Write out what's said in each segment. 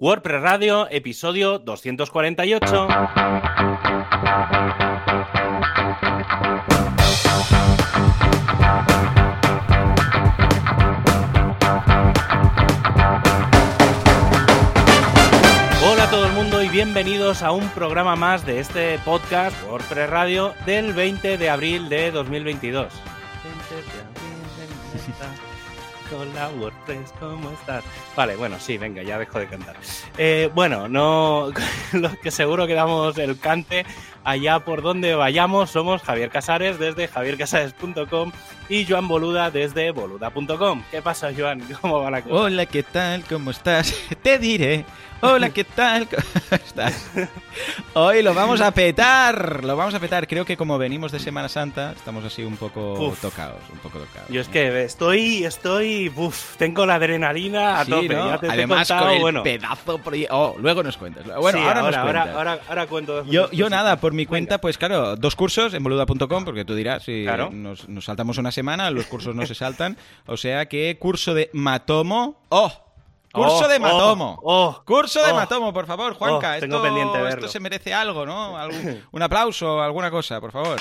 WordPress Radio, episodio 248. Hola a todo el mundo y bienvenidos a un programa más de este podcast WordPress Radio del 20 de abril de 2022. 20 de abril, Hola WordPress, ¿cómo estás? Vale, bueno, sí, venga, ya dejo de cantar. Eh, bueno, no, los que seguro que damos el cante allá por donde vayamos somos Javier Casares desde javiercasares.com y Joan Boluda desde boluda.com. ¿Qué pasa, Joan? ¿Cómo va la cosa? Hola, ¿qué tal? ¿Cómo estás? Te diré. Hola, ¿qué tal? ¿Cómo estás? Hoy lo vamos a petar, lo vamos a petar. Creo que como venimos de Semana Santa, estamos así un poco Uf. tocados, un poco tocados. Yo es que estoy, estoy, tengo la adrenalina a Sí, tope. ¿no? Ya te, te he Además contado, con el bueno. pedazo Oh, luego nos cuentas. Bueno, Sí, ahora, nos ahora, cuentas. ahora, ahora cuento. Yo, yo nada, por mi Venga. cuenta, pues claro, dos cursos en boluda.com, porque tú dirás, si Claro. nos, nos saltamos una semana, los cursos no se saltan. O sea que curso de Matomo. ¡Oh! Curso Oh, de oh, Matomo. oh, Curso de oh. Matomo, por favor, Juanca. Oh, tengo esto, pendiente verlo. esto se merece algo, ¿no? Algún- un aplauso, alguna cosa, por favor.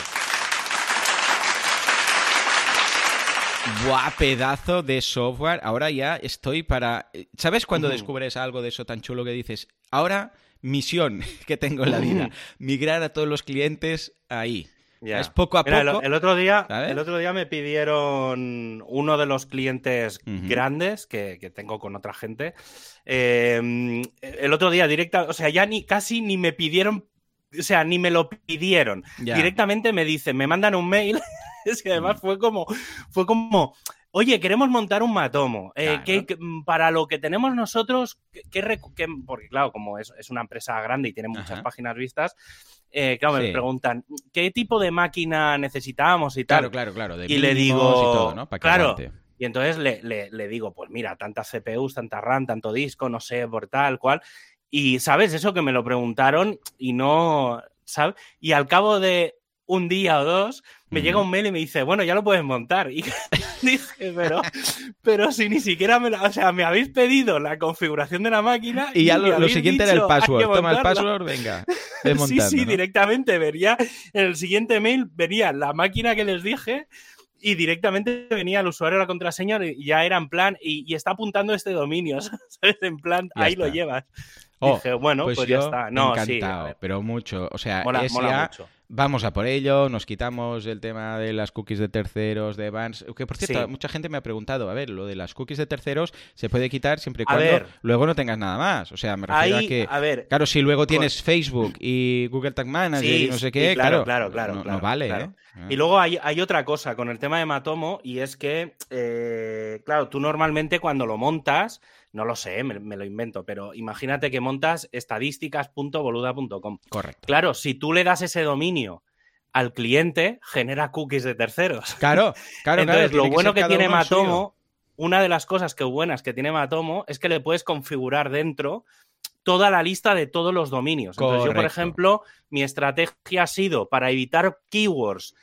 Buah, pedazo de software. Ahora ya estoy para. ¿Sabes cuando descubres algo de eso tan chulo que dices? Ahora, misión que tengo en la vida: migrar a todos los clientes ahí. Ya. Es poco a Mira, poco. el, el otro día, ¿sabes? el otro día me pidieron uno de los clientes grandes que, que tengo con otra gente. eh, el otro día directa, o sea, ya ni casi ni me pidieron, o sea, ni me lo pidieron. Ya. Directamente me dicen, me mandan un mail. es que Mm. además fue como, fue como. Oye, queremos montar un matomo. Eh, Claro. ¿qué- qué- para lo que tenemos nosotros, ¿qué, qué recu- qué- porque claro, como es, es una empresa grande y tiene muchas Ajá. páginas vistas, eh, claro, me preguntan, ¿qué tipo de máquina necesitamos y tal? Claro, claro, claro. De Y le digo, y todo, ¿no? Para claro. Y entonces le, le- le digo, pues mira, tantas CPUs, tanta RAM, tanto disco, no sé, por tal, cual. Y, ¿sabes? Eso que me lo preguntaron y no, ¿sabes? Y al cabo de un día o dos, me llega un mail y me dice, bueno, ya lo puedes montar. Y dije, pero, pero si ni siquiera me la, o sea, me habéis pedido la configuración de la máquina. Y ya lo, lo siguiente era el dicho, "Hay que password. Toma el montarla". password, venga. ve Sí, sí, ¿no? directamente vería en el siguiente mail venía la máquina que les dije y directamente venía el usuario la contraseña y ya era en plan y, y está apuntando este dominio, ¿sabes? En plan, Ya ahí lo llevas. Oh, Dije, bueno, pues, Pues, ya está. No, sí, encantado, ver, pero mucho. O sea, mola, es mola ya mucho. Vamos a por ello, nos quitamos el tema de las cookies de terceros, de bans. Que por cierto, Sí. mucha gente me ha preguntado, a ver, lo de las cookies de terceros se puede quitar siempre y cuando ver. luego no tengas nada más. O sea, me refiero Ahí, a que. a ver, Claro, si luego tienes Facebook y Google Tag Manager Sí, y no sé qué, claro, claro, claro, claro, no, claro, vale, claro. ¿eh? Y luego hay, hay otra cosa con el tema de Matomo y es que, eh, claro, tú normalmente cuando lo montas, no lo sé, me, me lo invento, pero imagínate que montas estadísticas.boluda.com. Correcto. Claro, si tú le das ese dominio al cliente, genera cookies de terceros. Claro, claro, Entonces, claro, lo bueno que tiene. Matomo, una de las cosas que buenas que tiene Matomo es que le puedes configurar dentro toda la lista de todos los dominios. Entonces, yo, por ejemplo, mi estrategia ha sido para evitar keywords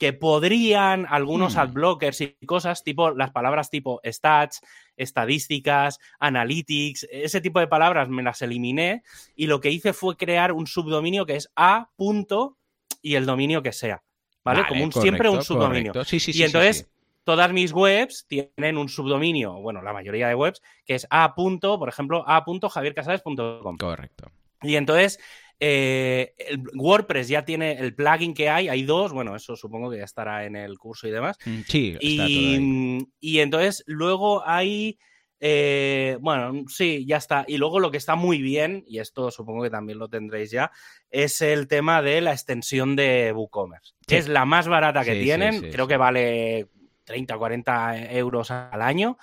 que podrían algunos Hmm. adblockers y cosas tipo las palabras tipo stats, estadísticas, analytics, ese tipo de palabras me las eliminé y lo que hice fue crear un subdominio que es a punto y el dominio que sea. ¿Vale? Vale, Como un, correcto, siempre un subdominio. Sí, sí, sí, y entonces todas mis webs tienen un subdominio, bueno, la mayoría de webs, que es a. punto, por ejemplo, a.javiercasares.com. Correcto. Y entonces, eh, el WordPress ya tiene el plugin que hay, hay dos, bueno, eso supongo que ya estará en el curso y demás. Mm, Sí, está todo ahí. Y, y entonces luego hay, eh, bueno, sí, ya está. Y luego lo que está muy bien, y esto supongo que también lo tendréis ya, es el tema de la extensión de WooCommerce. Sí. Es la más barata que Sí, tienen, creo que vale 30 o 40 euros al año,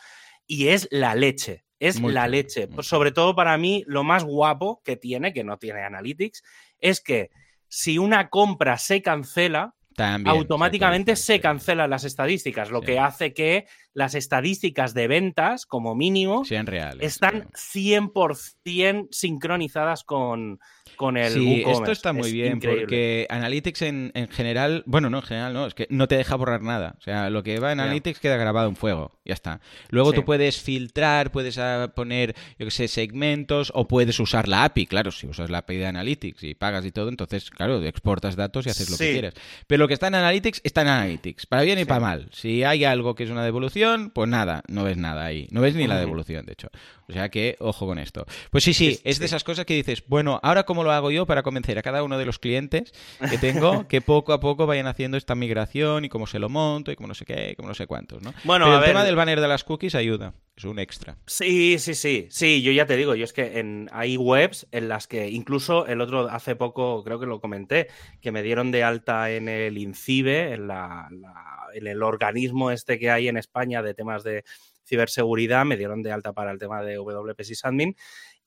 y es la leche. Es Muy la leche. Pues sobre todo para mí, lo más guapo que tiene, que no tiene Analytics, es que si una compra se cancela, También se automáticamente se cancelan las estadísticas, lo Sí. que hace que las estadísticas de ventas, como mínimo, Sean reales. están 100% sincronizadas con, con el Sí, esto está muy Es bien increíble. porque Analytics en, en general, bueno, no en general, no, es que no te deja borrar nada. O sea, lo que va en. Analytics queda grabado en fuego, ya está. Luego Sí. tú puedes filtrar, puedes ah, poner, yo que sé, segmentos o puedes usar la API, claro, si usas la API de Analytics y pagas y todo, entonces, claro, exportas datos y haces lo que quieras. Pero lo que está en Analytics está en Analytics, para bien y para mal. Si hay algo que es una devolución, pues nada, no ves nada ahí. No ves ni la devolución, de hecho. O sea que, ojo con esto. Pues sí, sí, es de esas cosas que dices, bueno, ahora cómo lo hago yo para convencer a cada uno de los clientes que tengo que poco a poco vayan haciendo esta migración y cómo se lo monto y cómo no sé qué, y cómo no sé cuántos, ¿no? Bueno, Pero a el tema del banner de las cookies ayuda, es un extra. Sí, sí, sí, sí, yo ya te digo, yo es que en, hay webs en las que incluso el otro hace poco, creo que lo comenté, que me dieron de alta en el INCIBE, en, la- la- en el organismo este que hay en España de temas de ciberseguridad, me dieron de alta para el tema de WP Sysadmin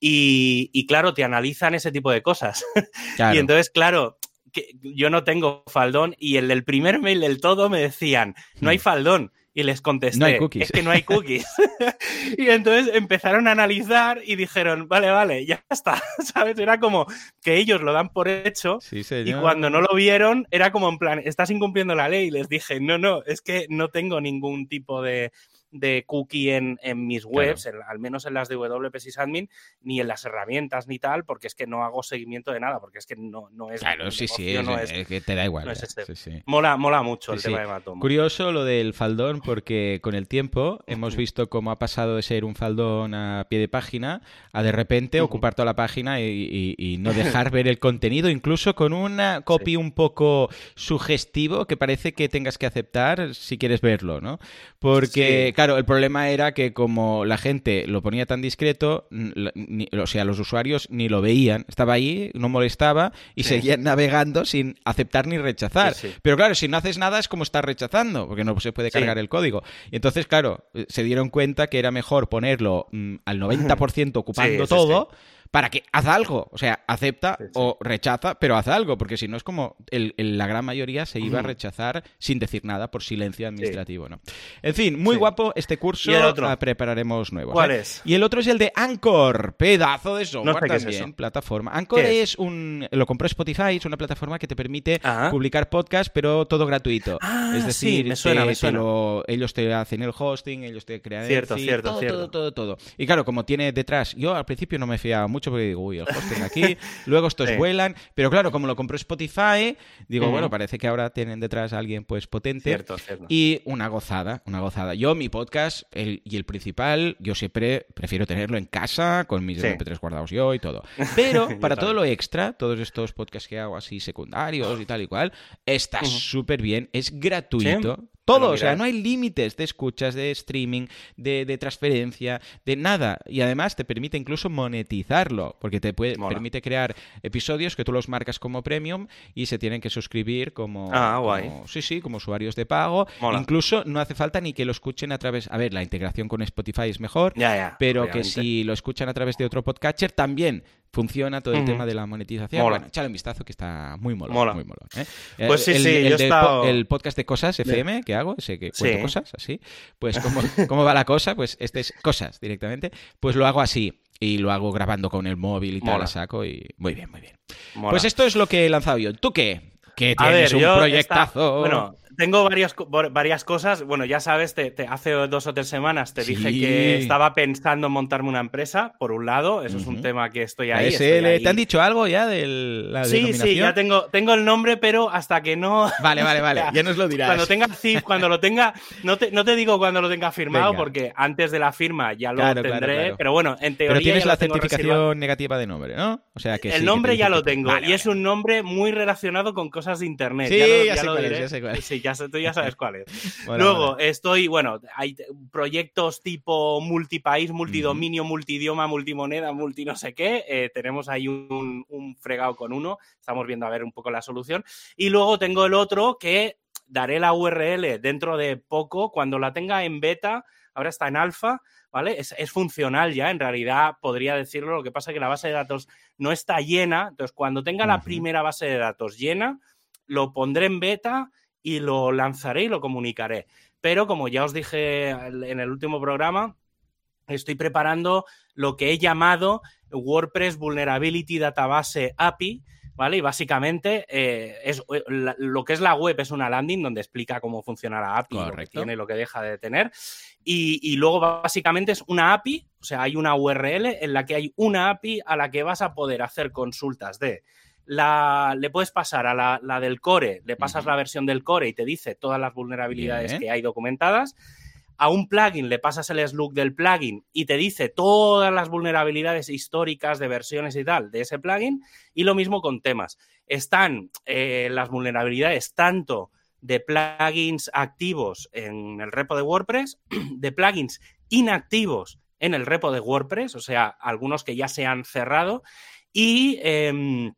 y, y claro, te analizan ese tipo de cosas. Claro. Y entonces, claro, que yo no tengo faldón y el del primer mail del todo me decían, no hay Hmm. faldón. Y les contesté, No hay cookies. es que no hay cookies. y entonces empezaron a analizar y dijeron, vale, vale, ya está. ¿Sabes? Era como que ellos lo dan por hecho Sí, y cuando no lo vieron era como en plan, estás incumpliendo la ley. Y les dije, no, no, es que no tengo ningún tipo de, de cookie en, en mis webs, en- al menos en las de WP Sysadmin, ni en las herramientas ni tal, porque es que no hago seguimiento de nada, porque es que no, no es... Claro, mi sí, sí, negocio es, no es- es que te da igual. no es ya, ese. sí, sí. Mola, mola mucho el Sí, tema sí. de Matomo. Curioso lo del faldón porque con el tiempo hemos visto cómo ha pasado de ser un faldón a pie de página a de repente ocupar toda la página y, y- y no dejar ver el contenido, incluso con una copy un poco sugestivo que parece que tengas que aceptar si quieres verlo, ¿no? Porque, Sí. Claro, el problema era que como la gente lo ponía tan discreto, ni- o sea, los usuarios ni lo veían, estaba ahí, no molestaba y Sí. seguían navegando sin aceptar ni rechazar. Sí, sí. Pero claro, si no haces nada es como estar rechazando, porque no se puede cargar el código. Y entonces, claro, eh, se dieron cuenta que era mejor ponerlo mm, al 90% ocupando todo para que haz algo. O sea, acepta Sí, sí. o rechaza, pero haz algo, porque si no es como el- el- la gran mayoría se iba a rechazar sin decir nada por silencio administrativo, ¿no? En fin, muy guapo este curso. ¿Y el otro? ah, prepararemos nuevos. ¿Cuál ¿eh? es? Y el otro es el de Anchor, pedazo de software sé qué es también, eso. plataforma. Anchor ¿Qué es? es? un lo compró Spotify, es una plataforma que te permite Ajá. publicar podcast, pero todo gratuito. Ah, es decir, me suena, te- me te suena. lo- ellos te hacen el hosting, ellos te crean Cierto, el feed, cierto, todo, cierto. todo, todo, todo. Y claro, como tiene detrás, yo al principio no me fiaba mucho porque digo, uy, el hosting aquí, luego estos Sí. vuelan, pero claro, como lo compró Spotify, digo, bueno, parece que ahora tienen detrás a alguien pues potente. Cierto, cierto. Y una gozada, una gozada. Yo, mi podcast el, y el principal, yo siempre prefiero tenerlo en casa, con mis Sí. MP3 guardados yo y todo. Pero para todo lo extra, todos estos podcasts que hago así secundarios y tal y cual, está súper bien, es gratuito. Todo, o sea, no hay límites de escuchas, de streaming, de, de transferencia, de nada. Y además te permite incluso monetizarlo, porque te puede, Mola. permite crear episodios que tú los marcas como premium y se tienen que suscribir como, Ah, guay. como- sí, sí, como usuarios de pago. Mola. Incluso no hace falta ni que lo escuchen a través. A ver, la integración con Spotify es mejor, Ya, ya. pero que si lo escuchan a través de otro podcatcher también funciona todo el tema de la monetización. Mola. Bueno, échale un vistazo que está muy molón. Mola. Muy molón ¿eh? Pues Eh, sí, el, sí, el yo he de estado- po- el podcast de cosas FM que hago, ese que cuento Sí. cosas así, pues ¿cómo, cómo va la cosa, pues este es cosas directamente, pues lo hago así. Y lo hago grabando con el móvil y tal, Mola. a saco y muy bien, muy bien. Mola. Pues esto es lo que he lanzado yo. ¿Tú qué? Que A tienes ver, un proyectazo. esta- bueno, tengo varias, varias cosas. Bueno, ya sabes, te, te- hace dos o tres semanas te dije que estaba pensando en montarme una empresa, por un lado. Eso es un tema que estoy ahí. estoy ahí. ¿te han dicho algo ya de la Sí, denominación? sí, ya tengo, tengo el nombre, pero hasta que no. Vale, vale, vale. Ya nos lo dirás. Cuando tenga CIF, cuando lo tenga, no te, no te digo cuando lo tenga firmado, Venga. porque antes de la firma ya lo Claro, tendré, claro, claro. pero bueno, en teoría Pero tienes ya la lo certificación reservado. negativa de nombre, ¿no? O sea que El nombre ya lo tengo Vale, y es un nombre muy relacionado con cosas de internet. Sí, ya lo, ya sé lo cuál es, diré. ya sé cuál es. Sí, ya tú ya sabes cuál es. Luego estoy, bueno, hay proyectos tipo multipaís, multidominio, multidioma, multimoneda, multi no sé qué. eh, tenemos ahí un, un fregado con uno. Estamos viendo a ver un poco la solución. Y luego tengo el otro que daré la URL dentro de poco, cuando la tenga en beta, ahora está en alfa, ¿vale? Es, es funcional ya, en realidad podría decirlo, lo que pasa es que la base de datos no está llena, entonces cuando tenga la primera base de datos llena, lo pondré en beta y lo lanzaré y lo comunicaré. pero como ya os dije en el último programa, estoy preparando lo que he llamado WordPress Vulnerability Database API, ¿vale? Y básicamente eh, es, eh, lo que es la web es una landing donde explica cómo funciona la API, lo que tiene y lo que deja de tener. Y, luego básicamente es una API, o sea, hay una URL en la que hay una API a la que vas a poder hacer consultas de la, le puedes pasar a la, del core, le pasas la versión del core y te dice todas las vulnerabilidades que hay documentadas. A un plugin le pasas el slug del plugin y te dice todas las vulnerabilidades históricas de versiones y tal de ese plugin. Y lo mismo con temas. Están eh, las vulnerabilidades tanto de plugins activos en el repo de WordPress, de plugins inactivos en el repo de WordPress, o sea, algunos que ya se han cerrado, y em,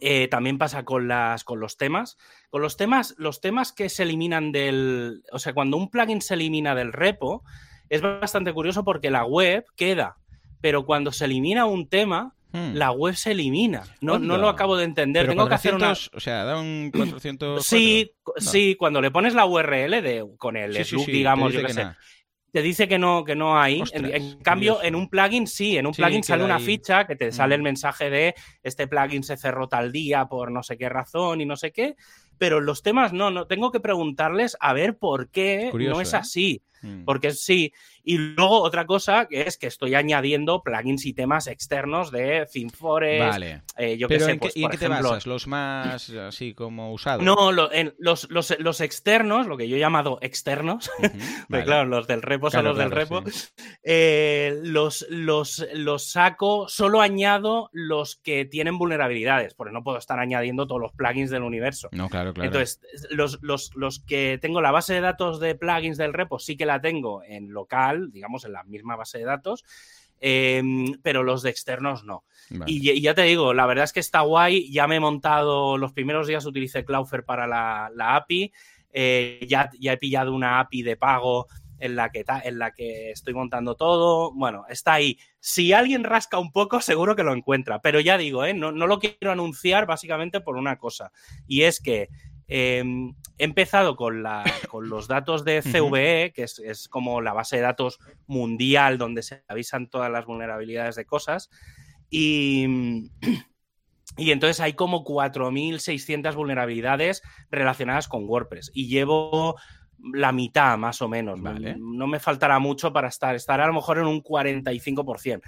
eh, también pasa con, las, con los temas. Con los temas, los temas que se eliminan del. O sea, cuando un plugin se elimina del repo, es bastante curioso porque la web queda. Pero cuando se elimina un tema, Hmm. la web se elimina. No, no lo acabo de entender. Tengo que hacer una. O sea, da un 400. Sí, sí, cuando le pones la URL de, con el digamos, yo qué sé. Te dice que no, que no hay. en, cambio, en un plugin sí, en un plugin sale una ficha que te sale el hmm. mensaje de este plugin se cerró tal día por no sé qué razón y no sé qué. Pero los temas no, no. Tengo que preguntarles a ver por qué no es ¿eh? Hmm. Porque sí, y luego otra cosa que es que estoy añadiendo plugins y temas externos de ThemeForest. Vale. Eh, yo Pero sé, ¿en, pues, qué, te basas? ¿Los más así como usados? No, los, los, externos, lo que yo he llamado externos, claro, los del repo son los del repo, eh, los, los, los saco, solo añado los que tienen vulnerabilidades, porque no puedo estar añadiendo todos los plugins del universo. No, claro, claro. Entonces, los, los, los que tengo la base de datos de plugins del repo sí que la tengo en local digamos, en la misma base de datos. Em, pero los de externos no. Y, ya te digo, la verdad es que está guay. Ya me he montado, los primeros días utilicé Cloudflare para la, API. Eh, ya, ya he pillado una API de pago en la, que en la que estoy montando todo. Bueno, está ahí. Si alguien rasca un poco, seguro que lo encuentra. Pero ya digo, ¿eh? no, no lo quiero anunciar básicamente por una cosa. Y es que Em, he empezado con, los datos de CVE, que es, como la base de datos mundial donde se avisan todas las vulnerabilidades de cosas. Y, y entonces hay como 4.600 vulnerabilidades relacionadas con WordPress. Y llevo la mitad más o menos. No me faltará mucho para estar. Estará a lo mejor en un 45%.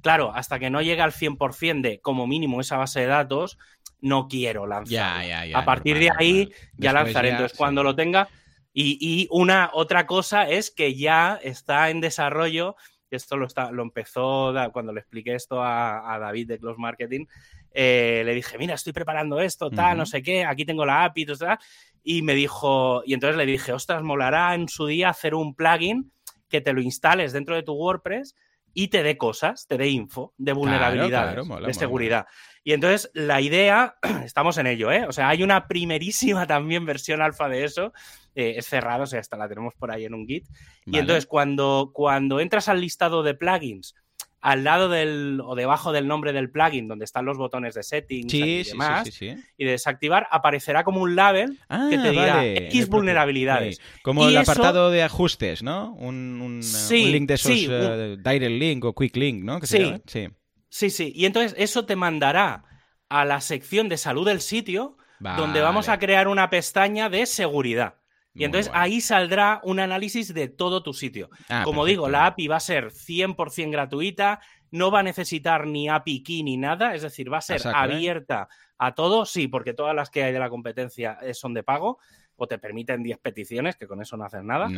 Claro, hasta que no llegue al 100% de como mínimo esa base de datos, no quiero lanzar. a partir de ahí ya lanzaré. Entonces, cuando lo tenga. Y, una otra cosa es que ya está en desarrollo. Esto lo, está, lo empezó cuando le expliqué esto a, David de Close Marketing. Eh, le dije, mira, estoy preparando esto, tal, no sé qué, aquí tengo la API, tal, y me dijo, y entonces le dije, ostras, molará en su día hacer un plugin que te lo instales dentro de tu WordPress y te dé cosas, te dé info de vulnerabilidad, de seguridad. Y entonces la idea, estamos en ello, ¿eh? O sea, hay una primerísima también versión alfa de eso. Eh, es cerrado, o sea, hasta la tenemos por ahí en un Git. Y entonces cuando, cuando entras al listado de plugins, al lado del o debajo del nombre del plugin, donde están los botones de settings y demás, y de desactivar, aparecerá como un label ah, que te dirá X vulnerabilidades. Como el apartado de ajustes, ¿no? Un, link de esos uh, direct link o quick link, ¿no? sí. sí. Sí, sí. Y entonces eso te mandará a la sección de salud del sitio, donde vamos a crear una pestaña de seguridad. Y entonces ahí saldrá un análisis de todo tu sitio. Ah, Como digo, la API va a ser 100% gratuita, no va a necesitar ni API key ni nada, es decir, va a ser ¿eh? abierta a todo, sí, porque todas las que hay de la competencia eh, son de pago, o te permiten 10 peticiones, que con eso no hacen nada.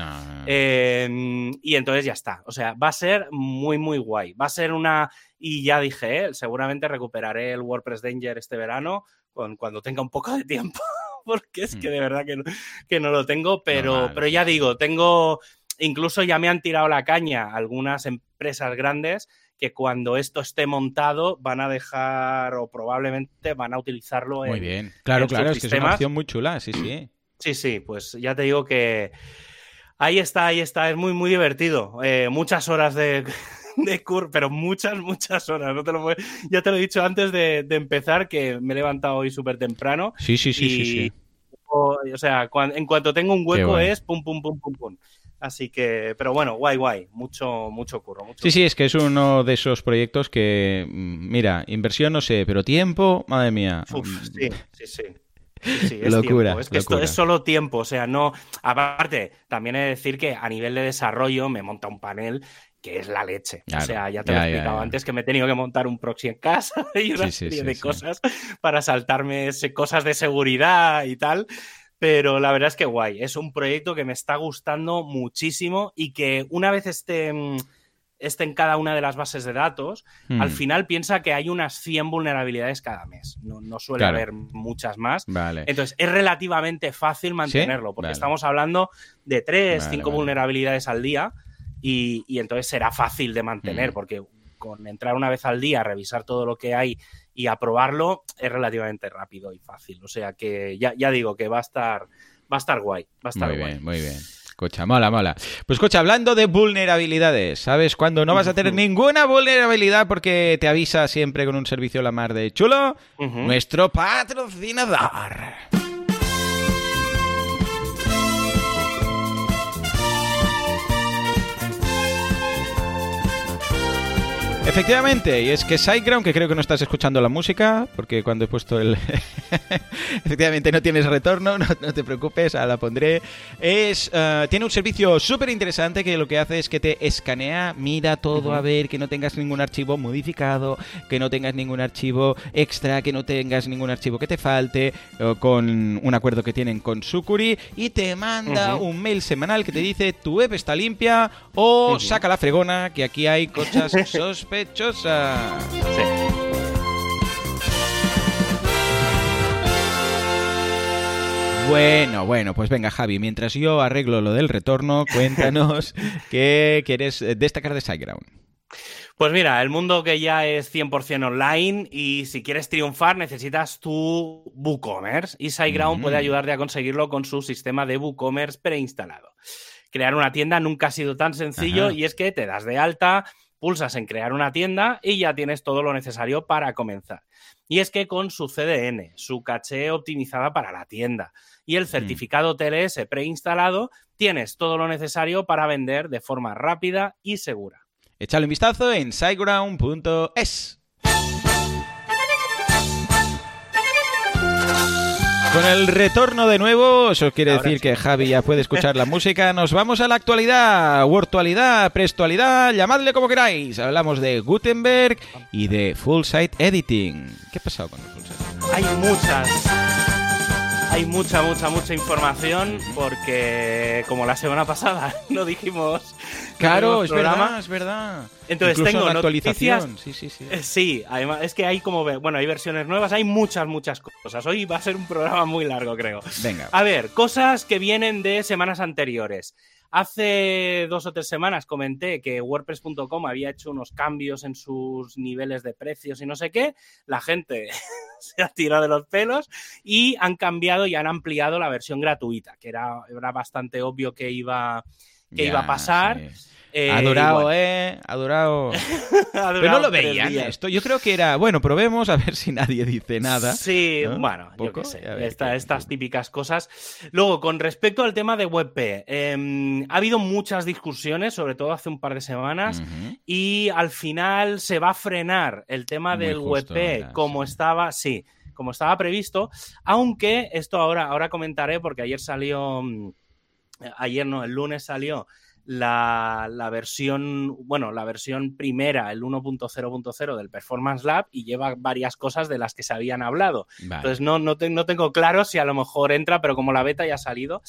Em, y entonces ya está. O sea, va a ser muy, muy guay. Va a ser una. Y ya dije, ¿eh? seguramente recuperaré el WordPress Danger este verano cuando tenga un poco de tiempo. porque es que mm. de verdad que no, que no lo tengo. Pero, pero ya digo, tengo. Incluso ya me han tirado la caña algunas empresas grandes que cuando esto esté montado van a dejar o probablemente van a utilizarlo Muy bien. Claro, claro, es que es una opción muy chula, sí, sí. Sí, sí, pues ya te digo que ahí está, ahí está, es muy, muy divertido. Eh, muchas horas de, de cur, pero muchas, muchas horas. No te lo ya te lo he dicho antes de, empezar, que me he levantado hoy súper temprano. Sí, sí, sí, sí, o sea, en cuanto tengo un hueco es pum, pum, pum, pum, pum. Así que, pero bueno, guay, guay, mucho, mucho curro. sí, sí, es que es uno de esos proyectos que, mm, mira, inversión no sé, pero tiempo, madre mía. Uf, mm. sí, sí, sí. Sí, es locura, Es que esto es solo tiempo, o sea, no. Aparte, también he de decir que a nivel de desarrollo me monta un panel que es la leche. o sea, ya te lo he explicado antes que me he tenido que montar un proxy en casa y una serie de cosas para saltarme cosas de seguridad y tal. Pero la verdad es que guay. Es un proyecto que me está gustando muchísimo y que una vez esté, mm, esté en cada una de las bases de datos, al mm. final piensa que hay unas 100 vulnerabilidades cada mes. No, suele haber muchas más. Vale. Entonces es relativamente fácil mantenerlo porque estamos hablando de 3, 5 vulnerabilidades al día y, entonces será fácil de mantener, mm. porque con entrar una vez al día, revisar todo lo que hay y aprobarlo es relativamente rápido y fácil. O sea que ya, ya digo que va a estar, va a estar guay. Va a estar muy bien, muy bien. Escucha, mola, mola. Pues escucha, hablando de vulnerabilidades, ¿sabes cuándo no vas a tener ninguna vulnerabilidad porque te avisa siempre con un servicio la mar de chulo? Nuestro patrocinador. Efectivamente, y es que SiteGround, que creo que no estás escuchando la música, porque cuando he puesto el... Efectivamente, no tienes retorno, no, te preocupes, la pondré. Es, eh, tiene un servicio súper interesante que lo que hace es que te escanea, mira todo a ver, que no tengas ningún archivo modificado, que no tengas ningún archivo extra, que no tengas ningún archivo que te falte, con un acuerdo que tienen con Sucuri, y te manda un mail semanal que te dice tu web está limpia o saca la fregona, que aquí hay cosas sospechosas bueno, bueno, pues venga Javi, mientras yo arreglo lo del retorno, cuéntanos qué quieres destacar de SiteGround. Pues mira, el mundo que ya es 100% online y si quieres triunfar necesitas tu WooCommerce y SiteGround puede mm. ayudarte a conseguirlo con su sistema de WooCommerce preinstalado. Crear una tienda nunca ha sido tan sencillo y es que te das de alta, pulsas en crear una tienda y ya tienes todo lo necesario para comenzar. Y es que con su CDN, su caché optimizada para la tienda y el certificado TLS preinstalado, tienes todo lo necesario para vender de forma rápida y segura. Échale un vistazo en siteground.es. Con el retorno de nuevo, eso quiere decir que Javi ya puede escuchar la música. Nos vamos a la actualidad, virtualidad, prestualidad, llamadle como queráis. Hablamos de Gutenberg y de Full Site Editing. ¿Qué ha pasado con el Full Site? Hay muchas hay mucha, mucha, mucha información porque, como la semana pasada lo dijimos. Claro, es verdad, es verdad. Entonces tengo actualización. Sí, sí, sí. Eh, sí, además es que hay como, bueno, hay versiones nuevas, hay muchas, muchas cosas. Hoy va a ser un programa muy largo, creo. Venga. A ver, cosas que vienen de semanas anteriores. Hace dos o tres semanas comenté que WordPress.com había hecho unos cambios en sus niveles de precios y no sé qué. La gente se ha tirado de los pelos y han cambiado y han ampliado la versión gratuita, que era, era bastante obvio que iba, que iba a pasar. Eh, adorado, ¿eh? Adorado. Pero no lo veían esto. Yo creo que era, bueno, probemos a ver si nadie dice nada. Sí, bueno, yo qué sé. estas típicas cosas. Luego, con respecto al tema de WebP, em, ha habido muchas discusiones, sobre todo hace un par de semanas, y al final se va a frenar el tema del WebP como estaba, sí, como estaba previsto, aunque esto ahora, ahora comentaré porque ayer salió, mm, ayer no, el lunes salió la, versión, bueno, la versión primera, el 1.0.0 del Performance Lab y lleva varias cosas de las que se habían hablado. Entonces no, no, tengo claro si a lo mejor entra, pero como la beta ya ha salido.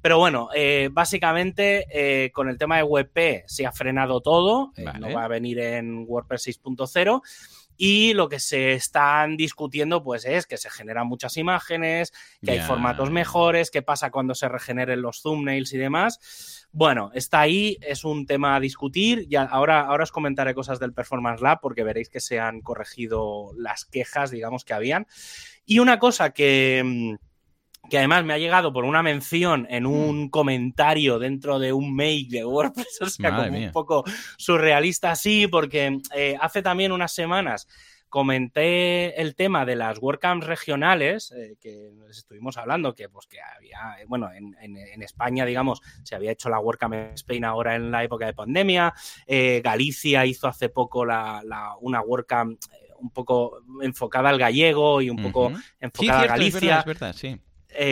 Pero bueno, eh, básicamente eh, con el tema de WebP se ha frenado todo, eh, no va a venir en WordPress 6.0 y lo que se están discutiendo pues es que se generan muchas imágenes, que hay formatos mejores, qué pasa cuando se regeneren los thumbnails y demás. Bueno, está ahí, es un tema a discutir. Ya, ahora, ahora os comentaré cosas del Performance Lab porque veréis que se han corregido las quejas, digamos, que habían. Y una cosa que, mm, que además me ha llegado por una mención en un mm. comentario dentro de un mail de WordPress, o sea, como un poco surrealista así, porque eh, hace también unas semanas comenté el tema de las WordCamps regionales, eh, que estuvimos hablando, que pues que había, bueno, en, España, digamos, se había hecho la WordCamp en Spain ahora en la época de pandemia, eh, Galicia hizo hace poco la, una WordCamp un poco enfocada al gallego y un poco enfocada a Galicia. Es verdad, sí.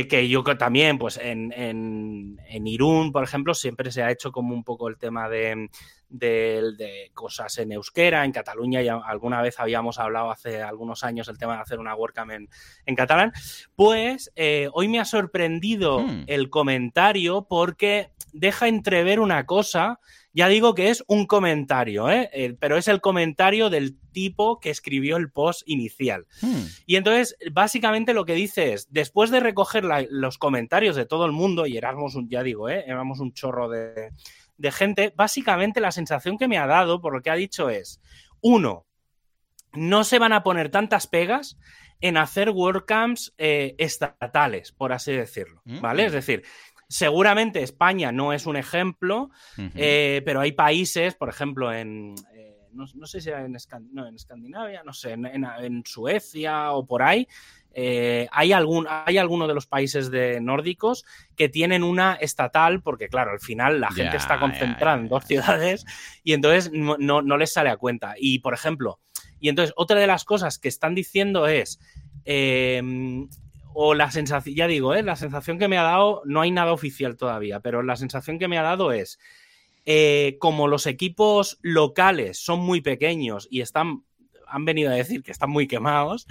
Que yo también, pues en, en, en, Irún, por ejemplo, siempre se ha hecho como un poco el tema de, de, cosas en euskera, en Cataluña, ya alguna vez habíamos hablado hace algunos años el tema de hacer una WordCamp en, catalán, pues eh, hoy me ha sorprendido hmm. el comentario porque deja entrever una cosa, ya digo que es un comentario, ¿eh? Eh, pero es el comentario del tipo que escribió el post inicial. Hmm. Y entonces, básicamente lo que dice es, después de recoger los comentarios de todo el mundo, y éramos un, ya digo, éramos un chorro de de gente, básicamente la sensación que me ha dado por lo que ha dicho es, uno, no se van a poner tantas pegas en hacer WordCamps eh, estatales, por así decirlo, mm, ¿vale? Es decir, seguramente España no es un ejemplo, eh, pero hay países, por ejemplo, en... Eh, no, sé si era en, Escandinavia, no sé, en, Suecia o por ahí, eh, hay, algún, hay algunos de los países de nórdicos que tienen una estatal, porque claro, al final la gente está concentrada en dos ciudades y entonces no, les sale a cuenta. Y por ejemplo, y entonces otra de las cosas que están diciendo es, o la sensación, ya digo, eh, la sensación que me ha dado, no hay nada oficial todavía, pero la sensación que me ha dado es, eh, como los equipos locales son muy pequeños y están han venido a decir que están muy quemados.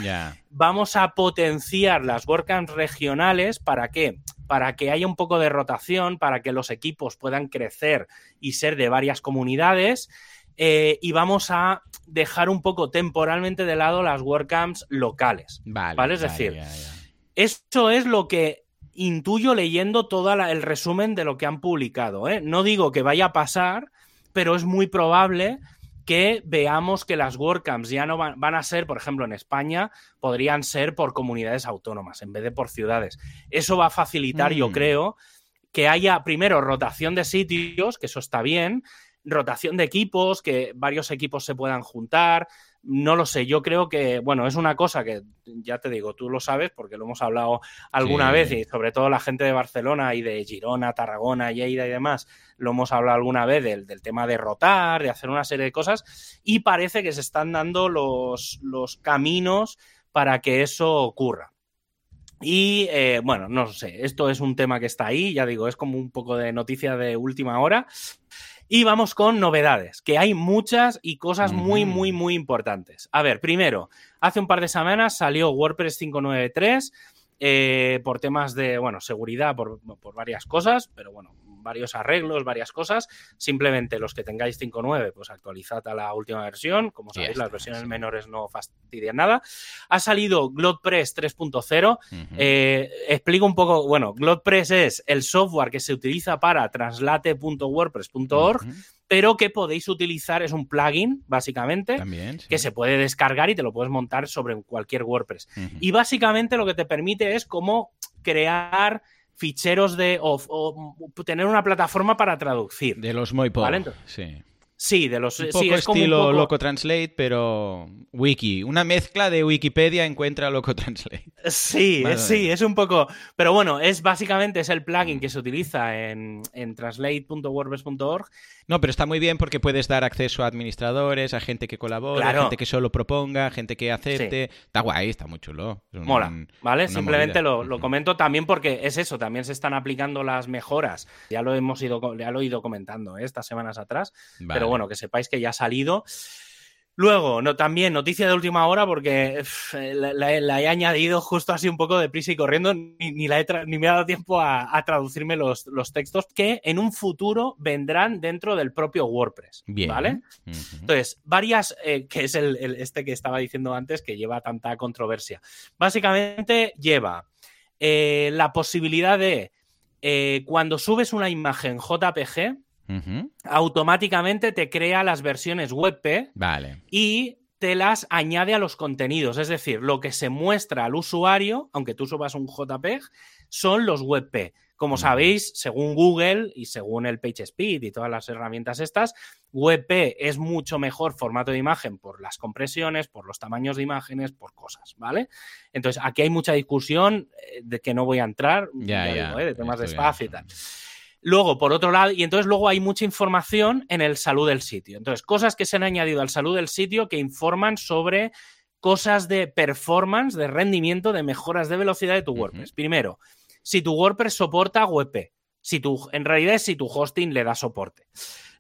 Vamos a potenciar las WordCamps regionales para qué? Para que haya un poco de rotación, para que los equipos puedan crecer y ser de varias comunidades. Eh, y vamos a dejar un poco temporalmente de lado las WordCamps locales. Vale. Es decir, esto es lo que intuyo leyendo todo el resumen de lo que han publicado. ¿eh? No digo que vaya a pasar, pero es muy probable que veamos que las WordCamps ya no van, a ser, por ejemplo, en España, podrían ser por comunidades autónomas en vez de por ciudades. Eso va a facilitar, yo mm. creo, que haya primero rotación de sitios, que eso está bien, rotación de equipos, que varios equipos se puedan juntar, no lo sé, yo creo que, bueno, es una cosa que ya te digo, tú lo sabes porque lo hemos hablado alguna vez y sobre todo la gente de Barcelona y de Girona, Tarragona, Lleida y demás, lo hemos hablado alguna vez del, tema de rotar, de hacer una serie de cosas y parece que se están dando los, los caminos para que eso ocurra. Y eh, bueno, no sé, esto es un tema que está ahí, ya digo, es como un poco de noticia de última hora. Y vamos con novedades, que hay muchas y cosas muy, muy, muy importantes. A ver, primero, hace un par de semanas salió WordPress 593 eh, por temas de, bueno, seguridad, por, por varias cosas, pero bueno, varios arreglos, varias cosas. Simplemente los que tengáis 5.9, pues actualizad a la última versión. Como sabéis, las versiones menores no fastidian nada. Ha salido GlodePress 3.0. Eh, explico un poco, bueno, GlodePress es el software que se utiliza para translate.wordpress.org. pero que podéis utilizar, es un plugin, básicamente, que se puede descargar y te lo puedes montar sobre cualquier WordPress. Y básicamente lo que te permite es como crear ficheros de. o, tener una plataforma para traducir. De los muy ¿vale? sí. Sí, de los. Un poco estilo Loco Translate, pero wiki. Una mezcla de Wikipedia encuentra Loco Translate. Sí, sí, es un poco. Pero bueno, es básicamente es el plugin que se utiliza en, en translate.wordpress.org. No, pero está muy bien porque puedes dar acceso a administradores, a gente que colabore, a gente que solo proponga, gente que acepte. Está guay, está muy chulo. Mola, ¿vale? Simplemente lo, lo, comento también porque es eso, también se están aplicando las mejoras. Ya lo hemos ido, ya lo he ido comentando ¿eh? estas semanas atrás. Pero bueno, que sepáis que ya ha salido. Luego, no, también noticia de última hora porque la, he añadido justo así un poco de prisa y corriendo, ni, la ni me ha dado tiempo a, traducirme los, textos que en un futuro vendrán dentro del propio WordPress. ¿Vale? Entonces, varias, eh, que es el, este que estaba diciendo antes que lleva tanta controversia. Básicamente lleva eh, la posibilidad de eh, cuando subes una imagen JPG, automáticamente te crea las versiones WebP vale. y te las añade a los contenidos. Es decir, lo que se muestra al usuario, aunque tú subas un JPEG, son los WebP. Como sabéis, según Google y según el PageSpeed y todas las herramientas estas, WebP es mucho mejor formato de imagen por las compresiones, por los tamaños de imágenes, por cosas, ¿vale? Entonces, aquí hay mucha discusión eh, de que no voy a entrar, ¿eh? de temas de espacio y tal. Luego, por otro lado, y entonces luego hay mucha información en el salud del sitio. Entonces, cosas que se han añadido al salud del sitio que informan sobre cosas de performance, de rendimiento, de mejoras de velocidad de tu WordPress. Primero, si tu WordPress soporta WebP. Si tu, en realidad es si tu hosting le da soporte.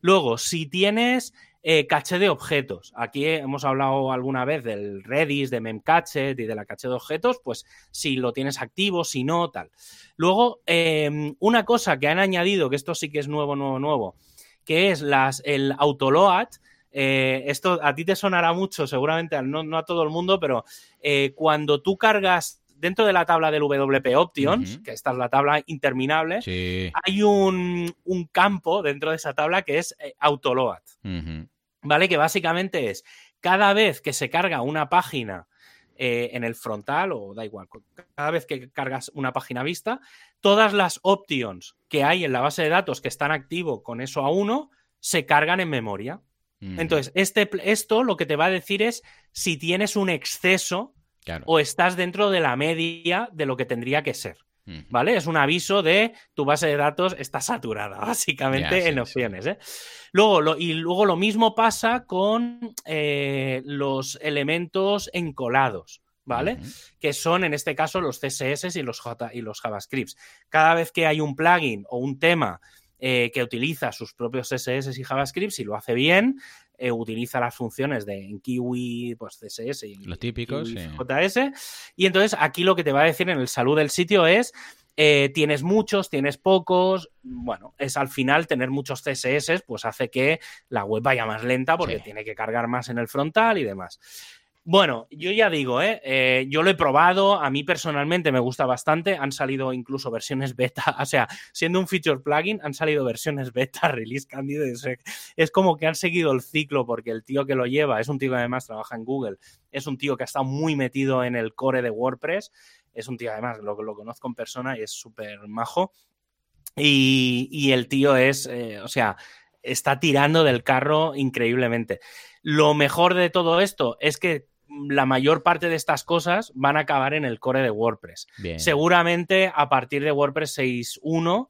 Luego, si tienes eh, caché de objetos, aquí hemos hablado alguna vez del Redis, de Memcached y de la caché de objetos, pues si lo tienes activo, si no, tal. Luego, em, una cosa que han añadido, que esto sí que es nuevo, nuevo, nuevo, que es las, el autoload. Eh, esto a ti te sonará mucho, seguramente, no, no a todo el mundo, pero eh, cuando tú cargas dentro de la tabla del WP Options, que esta es la tabla interminable, hay un, campo dentro de esa tabla que es eh, Autoload. ¿Vale? Que básicamente es cada vez que se carga una página eh, en el frontal, o da igual, cada vez que cargas una página vista, todas las options que hay en la base de datos que están activos con eso a uno se cargan en memoria. Entonces, este, esto lo que te va a decir es si tienes un exceso o estás dentro de la media de lo que tendría que ser. ¿Vale? Es un aviso de tu base de datos está saturada, básicamente, en opciones. ¿eh? Luego, y luego lo mismo pasa con eh, los elementos encolados. ¿Vale? Que son en este caso los CSS y los, J y los JavaScripts. Cada vez que hay un plugin o un tema eh, que utiliza sus propios CSS y JavaScript, y lo hace bien, eh, utiliza las funciones de en Kiwi, pues CSS y JS. Y entonces aquí lo que te va a decir en el salud del sitio es eh, tienes muchos, tienes pocos. Bueno, es al final tener muchos CSS, pues hace que la web vaya más lenta porque tiene que cargar más en el frontal y demás. Bueno, yo ya digo, ¿eh? ¿eh? yo lo he probado, a mí personalmente me gusta bastante, han salido incluso versiones beta, o sea, siendo un feature plugin, han salido versiones beta, release candidate, es como que han seguido el ciclo porque el tío que lo lleva es un tío que además trabaja en Google, es un tío que estado muy metido en el core de WordPress, es un tío además, lo, lo conozco en persona y es súper majo, y, el tío es, eh, o sea, está tirando del carro increíblemente. Lo mejor de todo esto es que la mayor parte de estas cosas van a acabar en el core de WordPress. Seguramente a partir de WordPress 6.1,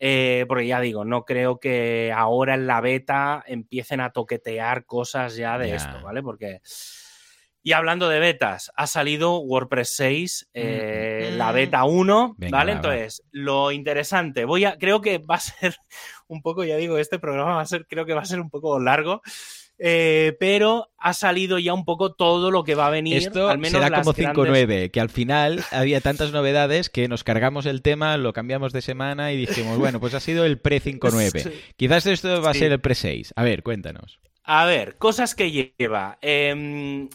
eh, porque ya digo, no creo que ahora en la beta empiecen a toquetear cosas ya de esto, ¿vale? Porque... Y hablando de betas, ha salido WordPress 6, eh, la beta 1, ¿vale? Entonces, lo interesante, voy a, creo que va a ser un poco, ya digo, este programa va a ser, creo que va a ser un poco largo, eh, pero ha salido ya un poco todo lo que va a venir. Esto al menos será como 5.9, que al final había tantas novedades que nos cargamos el tema, lo cambiamos de semana y dijimos, bueno, pues ha sido el pre 5.9. Quizás esto va a ser el pre 6. A ver, cuéntanos. A ver, cosas que lleva. Em,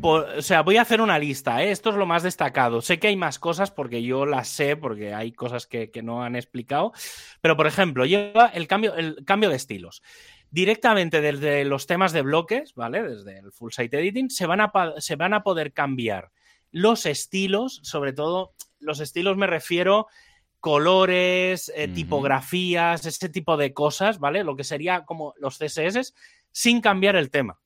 o sea, voy a hacer una lista, ¿eh? esto es lo más destacado. Sé que hay más cosas porque yo las sé, porque hay cosas que, que no han explicado, pero por ejemplo, lleva el cambio, el cambio de estilos directamente desde los temas de bloques, ¿vale? Desde el full site editing, se van a, se van a poder cambiar los estilos, sobre todo los estilos me refiero colores, eh, tipografías, ese tipo de cosas, ¿vale? Lo que sería como los CSS sin cambiar el tema.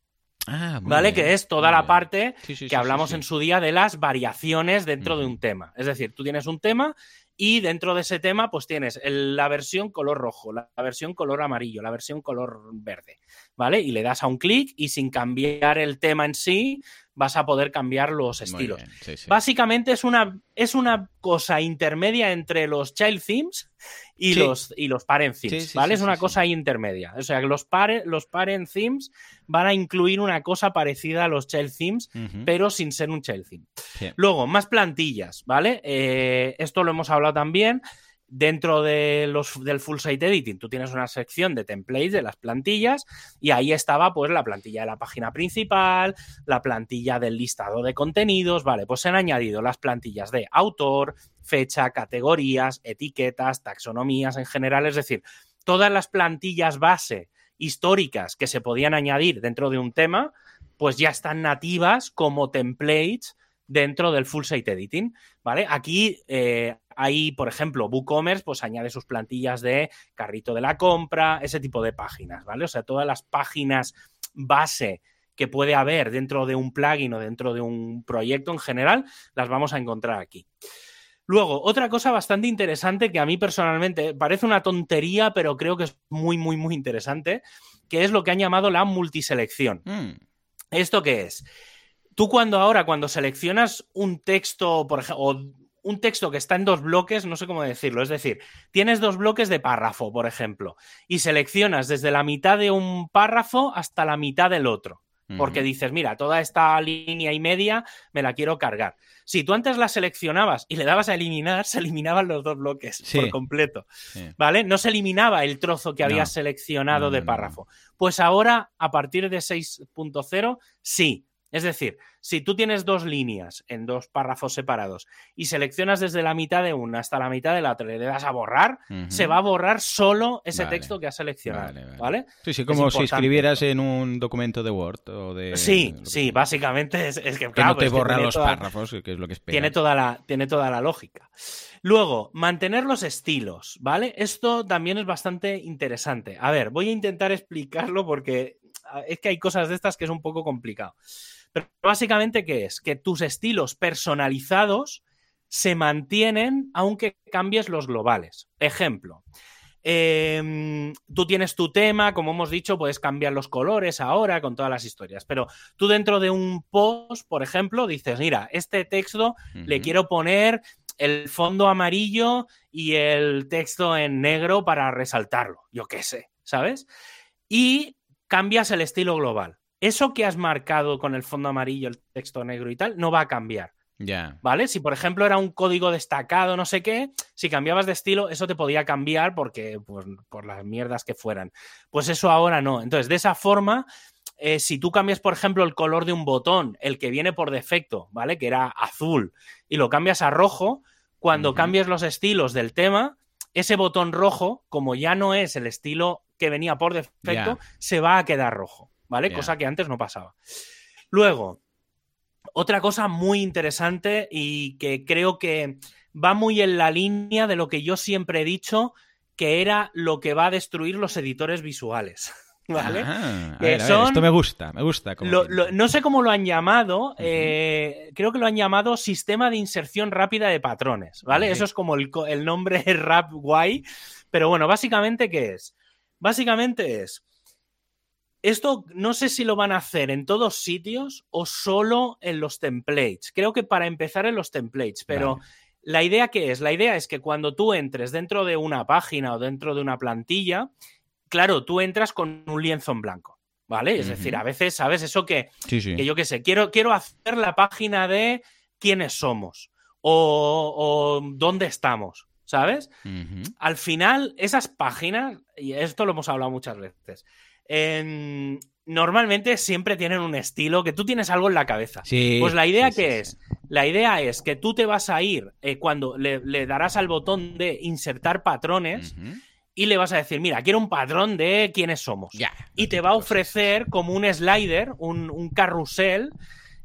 Ah, ¿Vale? Que es toda la parte que hablamos en su día de las variaciones dentro de un tema. Es decir, tú tienes un tema y dentro de ese tema, pues tienes la versión color rojo, la, versión color amarillo, la versión color verde, ¿vale? Y le das a un clic y sin cambiar el tema en sí, vas a poder cambiar los estilos. Básicamente es una, es una cosa intermedia entre los child themes y, los, y los parent themes, ¿vale? es una cosa intermedia. O sea, que los, los parent themes van a incluir una cosa parecida a los child themes, pero sin ser un child theme. Luego, más plantillas, ¿vale? Eh, esto lo hemos hablado también dentro de los, del full site editing tú tienes una sección de templates de las plantillas y ahí estaba pues la plantilla de la página principal, la plantilla del listado de contenidos, vale, pues se han añadido las plantillas de autor, fecha, categorías, etiquetas, taxonomías en general, es decir, todas las plantillas base históricas que se podían añadir dentro de un tema, pues ya están nativas como templates dentro del full site editing, ¿vale? Aquí eh, hay, por ejemplo, WooCommerce, pues añade sus plantillas de carrito de la compra, ese tipo de páginas, ¿vale? O sea, todas las páginas base que puede haber dentro de un plugin o dentro de un proyecto en general, las vamos a encontrar aquí. Luego, otra cosa bastante interesante que a mí personalmente parece una tontería, pero creo que es muy, muy, muy interesante, que es lo que han llamado la multiselección. Mm. ¿Esto qué es? Tú cuando ahora, cuando seleccionas un texto, por ejemplo, o un texto que está en dos bloques, no sé cómo decirlo, es decir, tienes dos bloques de párrafo, por ejemplo, y seleccionas desde la mitad de un párrafo hasta la mitad del otro porque dices, mira, toda esta línea y media me la quiero cargar. Si tú antes la seleccionabas y le dabas a eliminar, se eliminaban los dos bloques por completo, ¿vale? No se eliminaba el trozo que habías seleccionado de párrafo. Pues ahora, a partir de 6.0, sí. Es decir, si tú tienes dos líneas en dos párrafos separados y seleccionas desde la mitad de una hasta la mitad de la otra y le das a borrar, se va a borrar solo ese texto que has seleccionado. Vale, Sí, sí, como si escribieras en un documento de Word o de. Sí, sí, básicamente es, que, claro, no te borra los párrafos, que es lo que espera. Tiene toda, la, tiene toda la lógica. Luego, mantener los estilos, ¿vale? Esto también es bastante interesante. A ver, voy a intentar explicarlo porque es que hay cosas de estas que es un poco complicado. Pero básicamente, ¿qué es? Que tus estilos personalizados se mantienen aunque cambies los globales. Ejemplo, em, tú tienes tu tema, como hemos dicho, puedes cambiar los colores ahora con todas las historias, pero tú dentro de un post, por ejemplo, dices, mira, este texto le quiero poner el fondo amarillo y el texto en negro para resaltarlo, yo qué sé, ¿sabes? Y cambias el estilo global eso que has marcado con el fondo amarillo, el texto negro y tal, no va a cambiar. Ya. ¿Vale? Si por ejemplo era un código destacado, no sé qué, si cambiabas de estilo, eso te podía cambiar porque, pues, por las mierdas que fueran. Pues eso ahora no. Entonces, de esa forma, eh, si tú cambias, por ejemplo, el color de un botón, el que viene por defecto, ¿vale? Que era azul, y lo cambias a rojo, cuando cambies los estilos del tema, ese botón rojo, como ya no es el estilo que venía por defecto, se va a quedar rojo. ¿Vale? Cosa que antes no pasaba. Luego, otra cosa muy interesante y que creo que va muy en la línea de lo que yo siempre he dicho, que era lo que va a destruir los editores visuales. ¿Vale? esto me gusta, me gusta. no sé cómo lo han llamado, eh, creo que lo han llamado sistema de inserción rápida de patrones, ¿vale? Eso es como el, el nombre rap guay, pero bueno, básicamente, ¿qué es? Básicamente es, esto no sé si lo van a hacer en todos sitios o solo en los templates. Creo que para empezar en los templates, pero la idea que es, la idea es que cuando tú entres dentro de una página o dentro de una plantilla, claro, tú entras con un lienzo en blanco. ¿Vale? Es decir, a veces, ¿sabes? Eso que, que yo qué sé, quiero, quiero hacer la página de quiénes somos o, o dónde estamos, ¿sabes? Al final, esas páginas, y esto lo hemos hablado muchas veces, normalmente siempre tienen un estilo que tú tienes algo en la cabeza. pues la idea que es, la idea es que tú te vas a ir eh, cuando le, darás al botón de insertar patrones. Y le vas a decir, mira, quiero un patrón de quiénes somos. y te va a ofrecer como un slider, un, carrusel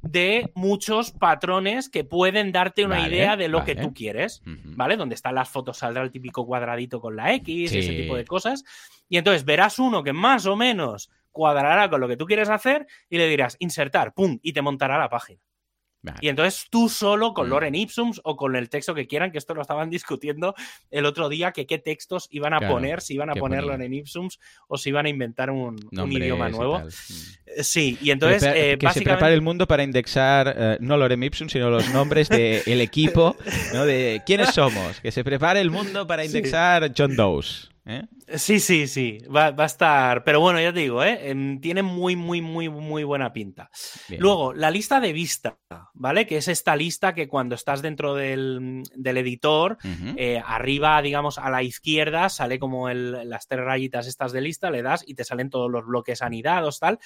de muchos patrones que pueden darte una idea de lo que tú quieres, ¿vale? Donde están las fotos saldrá el típico cuadradito con la X, ese tipo de cosas. Y entonces verás uno que más o menos cuadrará con lo que tú quieres hacer y le dirás insertar, pum, y te montará la página. Y entonces tú solo con mm. Loren Ipsums o con el texto que quieran, que esto lo estaban discutiendo el otro día, que qué textos iban a poner, si iban a poner Loren Ipsums o si iban a inventar un, idioma nuevo. Mm. Eh, sí, y entonces... Eh, que se prepare el mundo para indexar eh, no Loren Ipsum, sino los nombres del equipo, ¿no? De quiénes somos. Que se prepare el mundo para indexar John Doe's. ¿Eh? Sí, sí, sí, va, a estar. Pero bueno, ya te digo, ¿eh? Tiene muy, muy, muy, muy buena pinta. Luego, la lista de vista, ¿vale? Que es esta lista que cuando estás dentro del, editor, eh, arriba, digamos, a la izquierda, sale como las tres rayitas estas de lista, le das y te salen todos los bloques anidados, tal.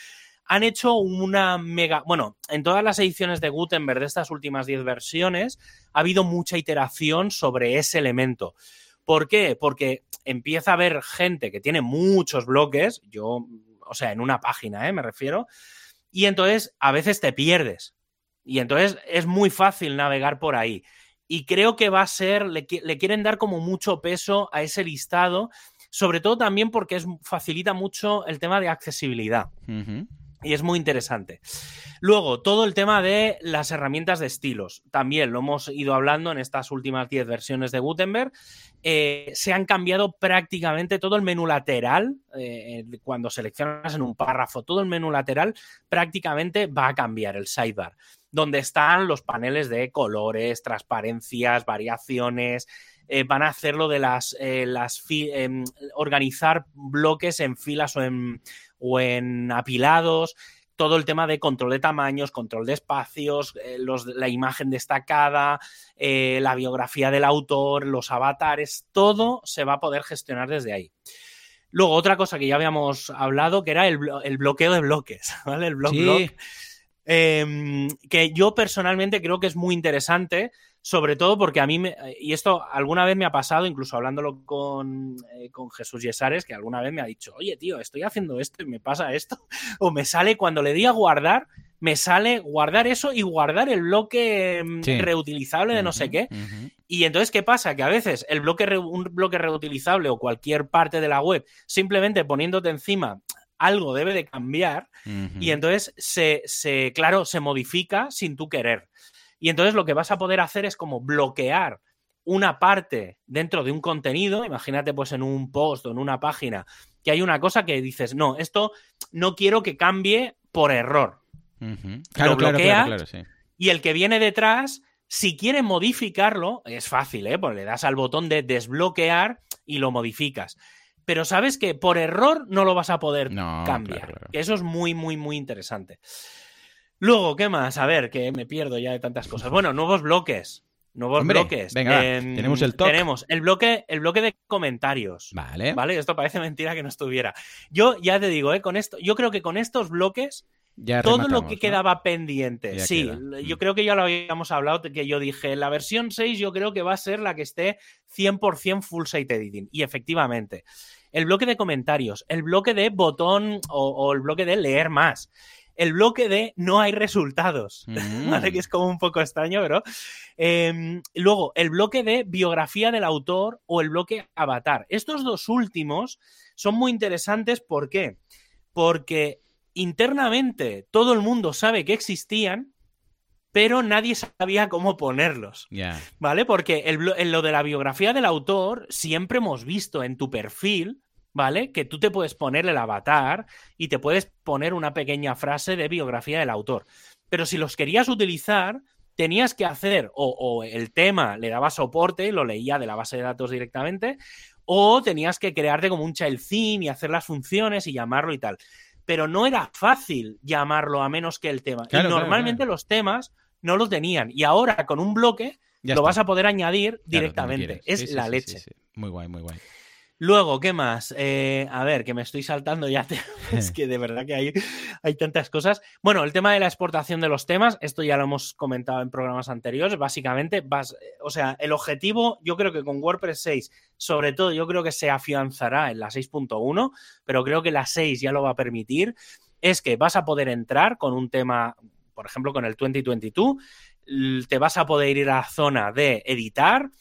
Han hecho una mega. Bueno, en todas las ediciones de Gutenberg de estas últimas 10 versiones, ha habido mucha iteración sobre ese elemento. ¿Por qué? Porque empieza a haber gente que tiene muchos bloques, yo, o sea, en una página, ¿eh? me refiero, y entonces a veces te pierdes. Y entonces es muy fácil navegar por ahí. Y creo que va a ser, le, quieren dar como mucho peso a ese listado, sobre todo también porque es, facilita mucho el tema de accesibilidad. Y es muy interesante. Luego, todo el tema de las herramientas de estilos. También lo hemos ido hablando en estas últimas 10 versiones de Gutenberg. Eh, se han cambiado prácticamente todo el menú lateral. Eh, cuando seleccionas en un párrafo, todo el menú lateral prácticamente va a cambiar el sidebar. Donde están los paneles de colores, transparencias, variaciones. Eh, van a hacerlo de las, las em, organizar bloques en filas o en, o en apilados, todo el tema de control de tamaños, control de espacios, eh, la imagen destacada, eh, la biografía del autor, los avatares, todo se va a poder gestionar desde ahí. Luego, otra cosa que ya habíamos hablado, que era el, bloqueo de bloques, ¿vale? El block block. Em, que yo personalmente creo que es muy interesante sobre todo porque a mí, me, y esto alguna vez me ha pasado, incluso hablándolo con, eh, con, Jesús Yesares, que alguna vez me ha dicho, oye, tío, estoy haciendo esto y me pasa esto. O me sale, cuando le di a guardar, me sale guardar eso y guardar el bloque mm, reutilizable de no sé qué. Y entonces, ¿qué pasa? Que a veces el bloque un bloque reutilizable o cualquier parte de la web, simplemente poniéndote encima, algo debe de cambiar. Y entonces se, se, claro, se modifica sin tú querer. Y entonces lo que vas a poder hacer es como bloquear una parte dentro de un contenido, imagínate pues en un post o en una página, que hay una cosa que dices, no, esto no quiero que cambie por error. Claro, claro, claro, y el que viene detrás, si quiere modificarlo, es fácil, ¿eh? Pues le das al botón de desbloquear y lo modificas. Pero sabes que por error no lo vas a poder cambiar. Eso es muy, muy, muy interesante. Luego, ¿qué más? A ver, que me pierdo ya de tantas cosas. Bueno, nuevos bloques. Nuevos bloques. Venga, em, tenemos el top. Tenemos el bloque, el bloque de comentarios. Vale. Vale, esto parece mentira que no estuviera. Yo ya te digo, ¿eh? con esto, yo creo que con estos bloques ya todo lo que quedaba pendiente. sí, yo mm. creo que ya lo habíamos hablado, que yo dije, la versión 6 yo creo que va a ser la que esté 100% full site editing. Y efectivamente, el bloque de comentarios, el bloque de botón o el bloque de leer más el bloque de no hay resultados, ¿vale? Que es como un poco extraño, pero... Em, luego, el bloque de biografía del autor o el bloque avatar. Estos dos últimos son muy interesantes, ¿por qué? Porque internamente todo el mundo sabe que existían, pero nadie sabía cómo ponerlos. ¿Vale? Porque en lo de la biografía del autor siempre hemos visto en tu perfil ¿vale? Que tú te puedes poner el avatar y te puedes poner una pequeña frase de biografía del autor. Pero si los querías utilizar, tenías que hacer o, el tema le daba soporte y lo leía de la base de datos directamente, o tenías que crearte como un child theme y hacer las funciones y llamarlo y tal. Pero no era fácil llamarlo a menos que el tema. y normalmente los temas no lo tenían. Y ahora con un bloque lo vas a poder añadir directamente. es la leche. Muy guay, muy guay. Luego, ¿qué más? Eh, a ver, que me estoy saltando ya. es que de verdad que hay, hay tantas cosas. Bueno, el tema de la exportación de los temas, esto ya lo hemos comentado en programas anteriores. Básicamente, vas, o sea, el objetivo, yo creo que con WordPress 6, sobre todo, yo creo que se afianzará en la 6.1, pero creo que la 6 ya lo va a permitir. Es que vas a poder entrar con un tema, por ejemplo, con el 2022, te vas a poder ir a la zona de editar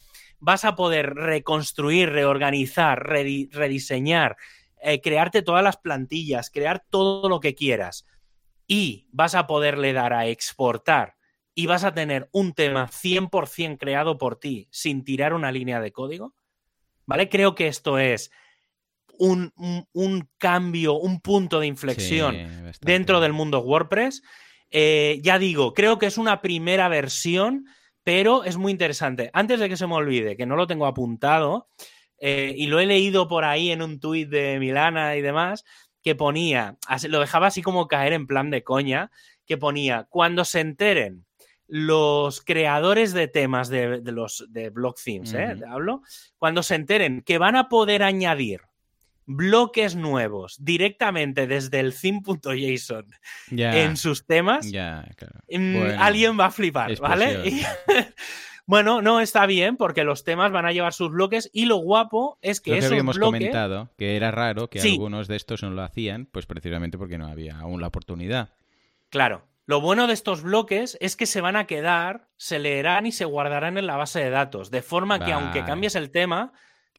vas a poder reconstruir, reorganizar, rediseñar, eh, crearte todas las plantillas, crear todo lo que quieras y vas a poderle dar a exportar y vas a tener un tema 100% creado por ti sin tirar una línea de código, ¿vale? Creo que esto es un, cambio, un punto de inflexión dentro del mundo WordPress. Eh, ya digo, creo que es una primera versión pero es muy interesante. Antes de que se me olvide, que no lo tengo apuntado, eh, y lo he leído por ahí en un tuit de Milana y demás, que ponía, lo dejaba así como caer en plan de coña, que ponía, cuando se enteren los creadores de temas de, los de blog themes, ¿eh? Hablo, cuando se enteren que van a poder añadir bloques nuevos directamente desde el theme.json en sus temas, mm, alguien va a flipar, ¿vale? bueno, no está bien porque los temas van a llevar sus bloques y lo guapo es que, eso habíamos comentado que era raro que algunos de estos no lo hacían, pues precisamente porque no había aún la oportunidad. Claro, Lo bueno de estos bloques es que se van a quedar, se leerán y se guardarán en la base de datos, de forma que aunque cambies el tema,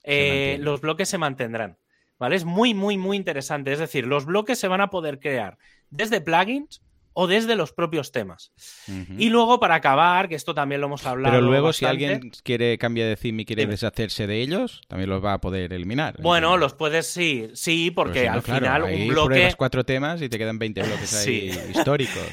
eh, los bloques se mantendrán. ¿Vale? Es muy, muy, muy interesante. Es decir, los bloques se van a poder crear desde plugins o desde los propios temas. Y luego, para acabar, que esto también lo hemos hablado. Pero luego, si alguien quiere cambiar de theme y quiere Dime. deshacerse de ellos, también los va a poder eliminar. Bueno, entiendo. los puedes, sí, sí, porque si no, al claro, final ahí un bloque. cuatro temas y te quedan 20 bloques ahí Sí. históricos.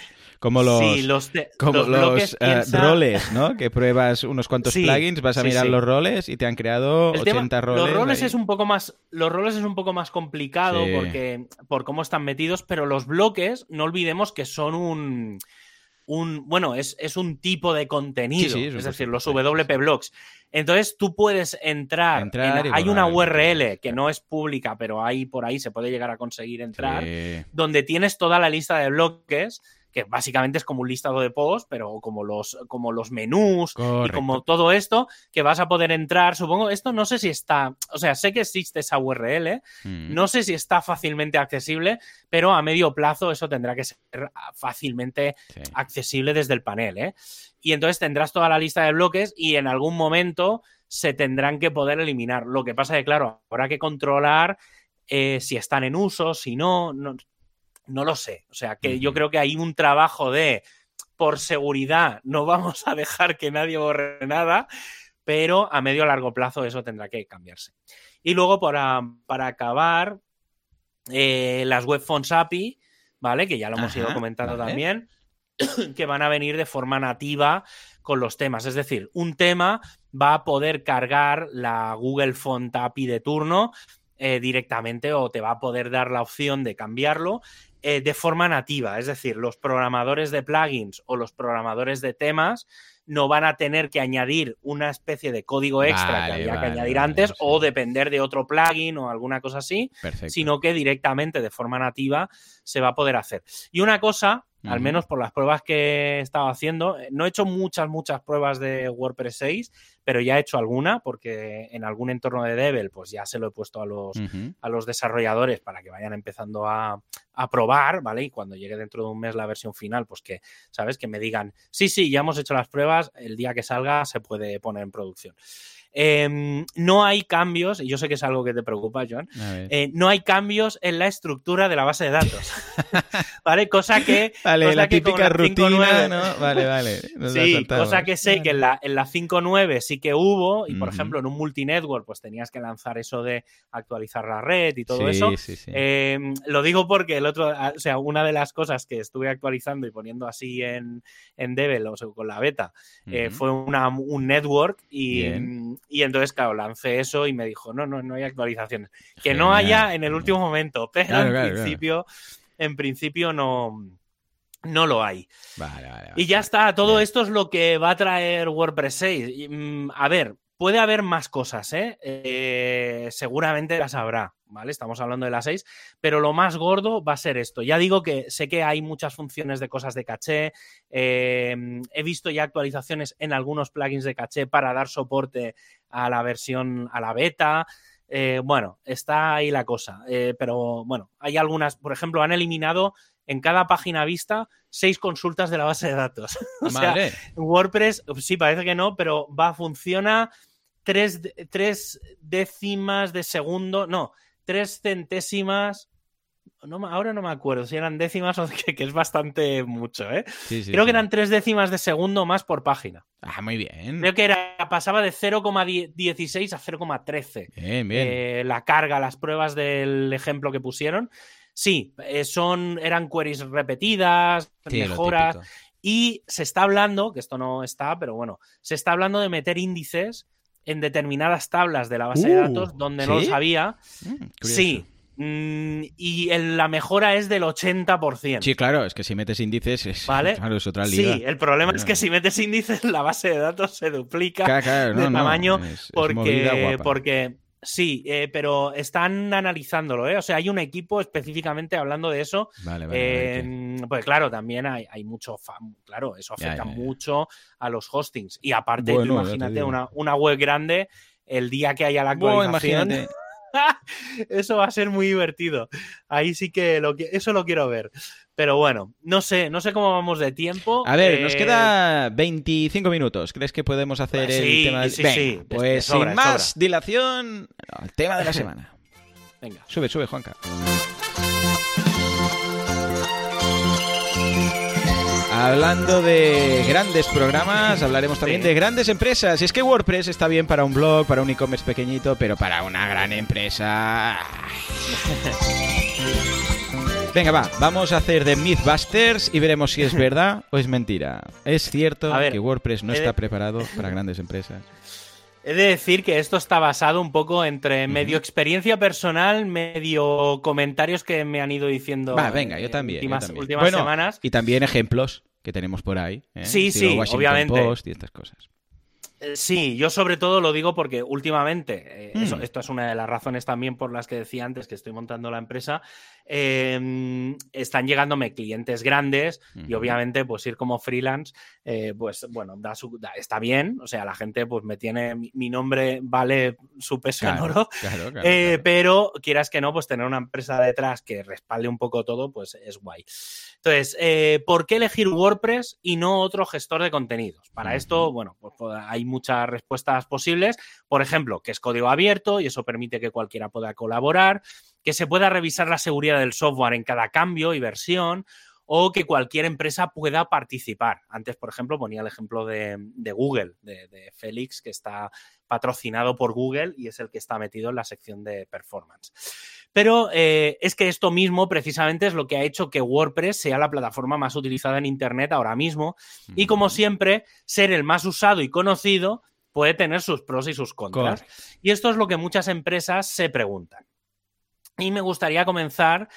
Como los, sí, los, como los los, eh, piensa- roles, ¿no? Que pruebas unos cuantos Sí, plugins, vas a sí, mirar los roles y te han creado El 80 tema- roles. Los roles ahí. es un poco más. Los roles es un poco más complicado porque. por cómo están metidos, pero los bloques, no olvidemos que son un. un bueno, es, es un tipo de contenido. Sí, sí, es decir, los WP blocks. Entonces tú puedes entrar. Entrar en- y hay una URL que no es pública, pero ahí por ahí se puede llegar a conseguir entrar. Sí. donde tienes toda la lista de bloques, que básicamente es como un listado de posts, pero como los, como los menús y como todo esto, que vas a poder entrar. Supongo, esto no sé si está, o sea, sé que existe esa URL, Mm. no sé si está fácilmente accesible, pero a medio plazo eso tendrá que ser fácilmente Sí. accesible desde el panel, ¿eh? Y entonces tendrás toda la lista de bloques y en algún momento se tendrán que poder eliminar. Lo que pasa es que, claro, habrá que controlar eh, si están en uso, si no, no, no lo sé. O sea, que yo creo que hay un trabajo de, por seguridad, no vamos a dejar que nadie borre nada, pero a medio o largo plazo eso tendrá que cambiarse. Y luego, para, para acabar, eh, las web fonts API, ¿vale? Que ya lo hemos Ajá, ido comentando vale. también, que van a venir de forma nativa con los temas. Es decir, un tema va a poder cargar la Google Font API de turno eh, directamente o te va a poder dar la opción de cambiarlo eh, de forma nativa. Es decir, los programadores de plugins o los programadores de temas no van a tener que añadir una especie de código extra Vale, que había vale, que añadir vale, antes sí. o depender de otro plugin o alguna cosa así, Perfecto. sino que directamente de forma nativa se va a poder hacer. Y una cosa, al menos por las pruebas que he estado haciendo, no he hecho muchas, muchas pruebas de WordPress 6, pero ya he hecho alguna porque en algún entorno de Devel pues ya se lo he puesto a los, a los desarrolladores para que vayan empezando a, a probar, ¿vale? Y cuando llegue dentro de un mes la versión final, pues que, ¿sabes? Que me digan, sí, sí, ya hemos hecho las pruebas, el día que salga se puede poner en producción. Em, no hay cambios, y yo sé que es algo que te preocupa, John, eh, no hay cambios en la estructura de la base de datos, ¿vale? Cosa que... Vale, cosa la que típica rutina, 5.9 ¿no? Vale, vale. Sí, cosa que sé que en la, en la 5.9 sí que hubo, y por ejemplo en un multinetwork pues tenías que lanzar eso de actualizar la red y todo Sí, eso. sí, sí. Eh, lo digo porque el otro, ah, o sea, una de las cosas que estuve actualizando y poniendo así en, en Devel, o sea, con la beta, eh, fue una, un network y, Bien. Y entonces, claro, lancé eso y me dijo, no, no, no hay actualizaciones. Que no haya en el último momento, pero Claro, en, claro, claro. principio, en principio no, no lo hay. Vale, vale, Y ya está, todo esto es lo que va a traer WordPress 6. Y, mm, a ver, puede haber más cosas, ¿eh? Eh, Seguramente las habrá, ¿vale? Estamos hablando de las 6, pero lo más gordo va a ser esto. Ya digo que sé que hay muchas funciones de cosas de caché, eh, he visto ya actualizaciones en algunos plugins de caché para dar soporte a la versión, a la beta. Eh, bueno, está ahí la cosa, pero bueno, hay algunas, por ejemplo, han eliminado en cada página vista seis consultas de la base de datos. o sea, Madre. WordPress, sí, parece que no, pero va, funciona tres, tres décimas de segundo, no, tres centésimas. No, ahora no me acuerdo si eran décimas o que, que es bastante mucho, ¿eh? Sí, sí, Creo que eran tres décimas de segundo más por página. Ah, muy bien. Creo que era, pasaba de 0,16 a 0,13 Bien, bien. eh, la carga, las pruebas del ejemplo que pusieron. Sí, eh, son, eran queries repetidas, mejoras. Y se está hablando, que esto no está, pero bueno, se está hablando de meter índices en determinadas tablas de la base de Uh, datos donde no ¿sí? los había. Mm. Sí. Mm, y el- la mejora es del 80%. Sí, claro, es que si metes índices es, ¿Vale? claro, es otra liga. Sí, el problema es que si metes índices, la base de datos se duplica Claro, claro, no, de tamaño es porque sí, eh, pero están analizándolo, ¿eh? O sea, hay un equipo específicamente hablando de eso. Vale, vale, Eh, pues claro, también hay, hay mucho fan, claro, eso afecta ya, ya. mucho a los hostings. Y aparte, Bueno, imagínate una, una web grande, el día que haya la actualización, imagínate. eso va a ser muy divertido. Ahí sí que, lo que eso lo quiero ver. Pero bueno, no sé, no sé cómo vamos de tiempo. A ver, nos eh, queda 25 minutos. ¿Crees que podemos hacer pues el tema del... Sí, sí, Pues sin más dilación, el tema de la semana. Venga. Sube, sube, Juanca. Hablando de grandes programas, hablaremos también de grandes empresas. Y es que WordPress está bien para un blog, para un e-commerce pequeñito, pero para una gran empresa. Venga, va, vamos a hacer de Mythbusters y veremos si es verdad o es mentira. ¿Es cierto que WordPress no está preparado para grandes empresas? He de decir que esto está basado un poco entre medio experiencia personal, medio comentarios que me han ido diciendo. Va, venga, yo también. Últimas, semanas. Y también ejemplos que tenemos por ahí. ¿eh? Sí, sí, obviamente. Post y estas cosas. Eh, sí, yo sobre todo lo digo porque últimamente, eh, mm. esto es una de las razones también por las que decía antes que estoy montando la empresa, em, están llegándome clientes grandes y obviamente pues ir como freelance, eh, pues bueno, da está bien, o sea, la gente pues me tiene, mi, nombre vale su peso en oro, pero quieras que no, pues tener una empresa detrás que respalde un poco todo, pues es guay. Entonces, ¿por qué elegir WordPress y no otro gestor de contenidos? Para esto, bueno, pues, pues hay muchas respuestas posibles. Por ejemplo, que es código abierto y eso permite que cualquiera pueda colaborar, que se pueda revisar la seguridad del software en cada cambio y versión o que cualquier empresa pueda participar. Antes, por ejemplo, ponía el ejemplo de, Google, de, Félix, que está patrocinado por Google y es el que está metido en la sección de performance. Pero eh, es que esto mismo precisamente es lo que ha hecho que WordPress sea la plataforma más utilizada en Internet ahora mismo. Y como siempre, ser el más usado y conocido puede tener sus pros y sus contras. Y esto es lo que muchas empresas se preguntan. Y me gustaría comenzar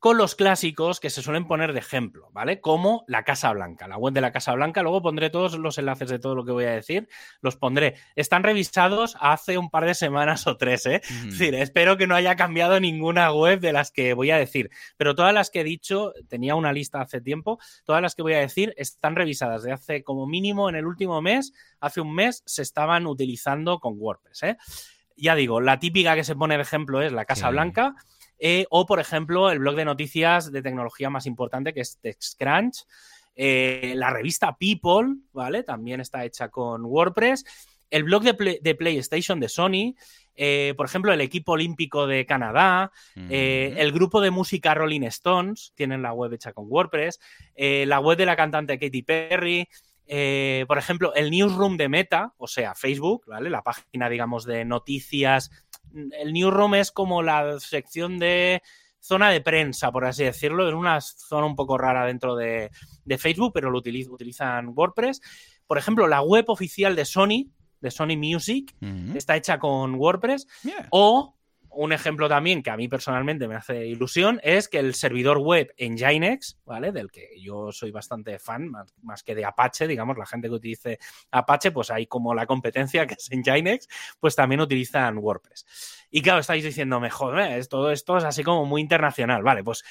con los clásicos que se suelen poner de ejemplo, ¿vale? Como la Casa Blanca, la web de la Casa Blanca. Luego pondré todos los enlaces de todo lo que voy a decir, los pondré. Están revisados hace un par de semanas o tres, ¿eh? Es decir, espero que no haya cambiado ninguna web de las que voy a decir, pero todas las que he dicho, tenía una lista hace tiempo, todas las que voy a decir están revisadas de hace como mínimo en el último mes, hace un mes se estaban utilizando con WordPress, ¿eh? Ya digo, la típica que se pone de ejemplo es la Casa Blanca. Eh, o, por ejemplo, el blog de noticias de tecnología más importante que es TechCrunch. Eh, la revista People, ¿vale? También está hecha con WordPress. El blog de, PlayStation de Sony. Eh, por ejemplo, el equipo olímpico de Canadá. el grupo de música Rolling Stones. Tienen la web hecha con WordPress. la web de la cantante Katy Perry. por ejemplo, el newsroom de Meta, o sea, Facebook, ¿vale? La página, digamos, de noticias el newsroom es como la sección de zona de prensa, por así decirlo, en una zona un poco rara dentro de, Facebook, pero lo utilizan WordPress. Por ejemplo, la web oficial de Sony, de Sony Music, está hecha con WordPress. O un ejemplo también que a mí personalmente me hace ilusión es que el servidor web en Nginx, ¿vale? Del que yo soy bastante fan, más, que de Apache, digamos, la gente que utilice Apache, pues hay como la competencia que es en Nginx, pues también utilizan WordPress. Y claro, estáis diciéndome, joder, todo esto es así como muy internacional, ¿vale? Pues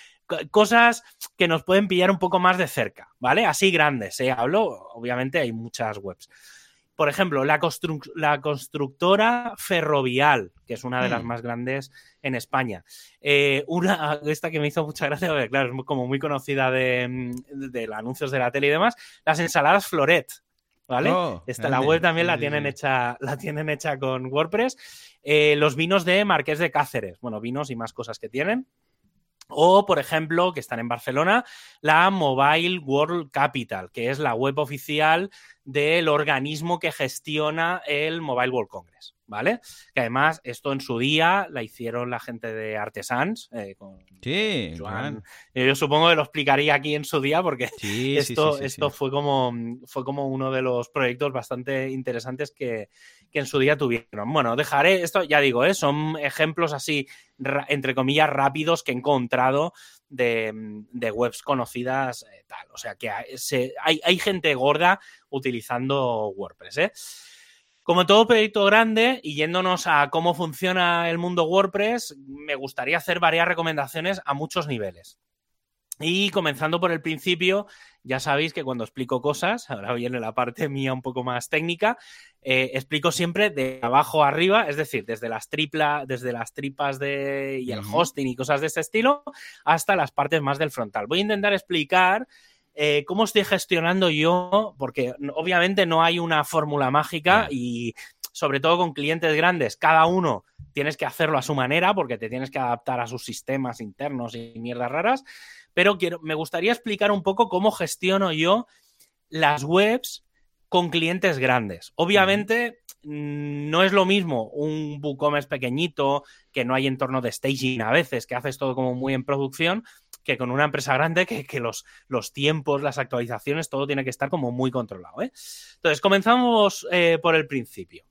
cosas que nos pueden pillar un poco más de cerca, ¿vale? Así grandes, ¿eh? Hablo, obviamente hay muchas webs. Por ejemplo, la, constructora Ferrovial, que es una de las mm. más grandes en España. Eh, una, esta que me hizo mucha gracia, porque claro, es como muy conocida de, de, anuncios de la tele y demás, las ensaladas Floret. ¿Vale? Oh, esta, la web también la tienen hecha, la tienen hecha con WordPress. Eh, los vinos de Marqués de Cáceres. Bueno, vinos y más cosas que tienen. O, por ejemplo, que están en Barcelona, la Mobile World Capital, que es la web oficial del organismo que gestiona el Mobile World Congress. ¿vale? Que además esto en su día la hicieron la gente de Artesans. Eh, con sí, Yo supongo que lo explicaría aquí en su día porque esto, esto fue, como, fue como uno de los proyectos bastante interesantes que, en su día tuvieron. Bueno, dejaré esto, ya digo, ¿eh? son ejemplos así, entre comillas, rápidos que he encontrado de, webs conocidas, eh, tal. O sea que hay, hay gente gorda utilizando WordPress, ¿eh? Como todo proyecto grande, y yéndonos a cómo funciona el mundo WordPress, me gustaría hacer varias recomendaciones a muchos niveles. Y comenzando por el principio, ya sabéis que cuando explico cosas, ahora viene la parte mía un poco más técnica, eh, explico siempre de abajo a arriba, es decir, desde las triplas, desde las tripas de, y el hosting y cosas de este estilo, hasta las partes más del frontal. Voy a intentar explicar eh, cómo estoy gestionando yo, porque obviamente no hay una fórmula mágica y sobre todo con clientes grandes, cada uno tienes que hacerlo a su manera porque te tienes que adaptar a sus sistemas internos y mierdas raras, pero quiero, me gustaría explicar un poco cómo gestiono yo las webs con clientes grandes. Obviamente mm, no es lo mismo un WooCommerce pequeñito que no hay entorno de staging a veces, que haces todo como muy en producción, que con una empresa grande que, los, los, tiempos, las actualizaciones, todo tiene que estar como muy controlado. ¿eh? Entonces, comenzamos eh, por el principio.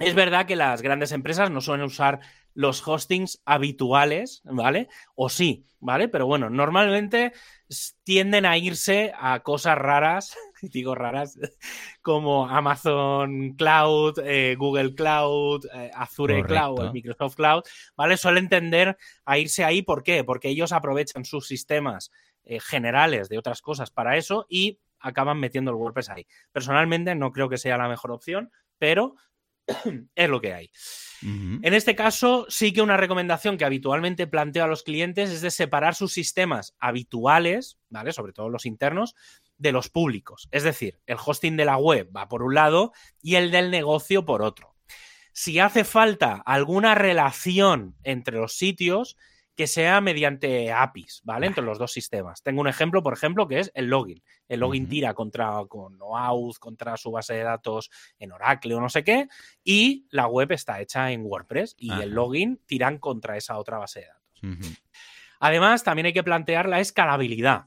Es verdad que las grandes empresas no suelen usar los hostings habituales, ¿vale? O sí, ¿vale? Pero bueno, normalmente tienden a irse a cosas raras, digo raras, como Amazon Cloud, eh, Google Cloud, eh, Azure Cloud, Microsoft Cloud, ¿vale? Suelen tender a irse ahí, ¿por qué? Porque ellos aprovechan sus sistemas eh, generales de otras cosas para eso y acaban metiendo el WordPress ahí. Personalmente no creo que sea la mejor opción, pero es lo que hay. En este caso, sí que una recomendación que habitualmente planteo a los clientes es de separar sus sistemas habituales, ¿vale? Sobre todo los internos, de los públicos. Es decir, el hosting de la web va por un lado y el del negocio por otro. Si hace falta alguna relación entre los sitios, que sea mediante APIs, ¿vale? Entre los dos sistemas. Tengo un ejemplo, por ejemplo, que es el login. El login tira contra con OAuth, contra su base de datos en Oracle o no sé qué, y la web está hecha en WordPress y el login tiran contra esa otra base de datos. Además, también hay que plantear la escalabilidad.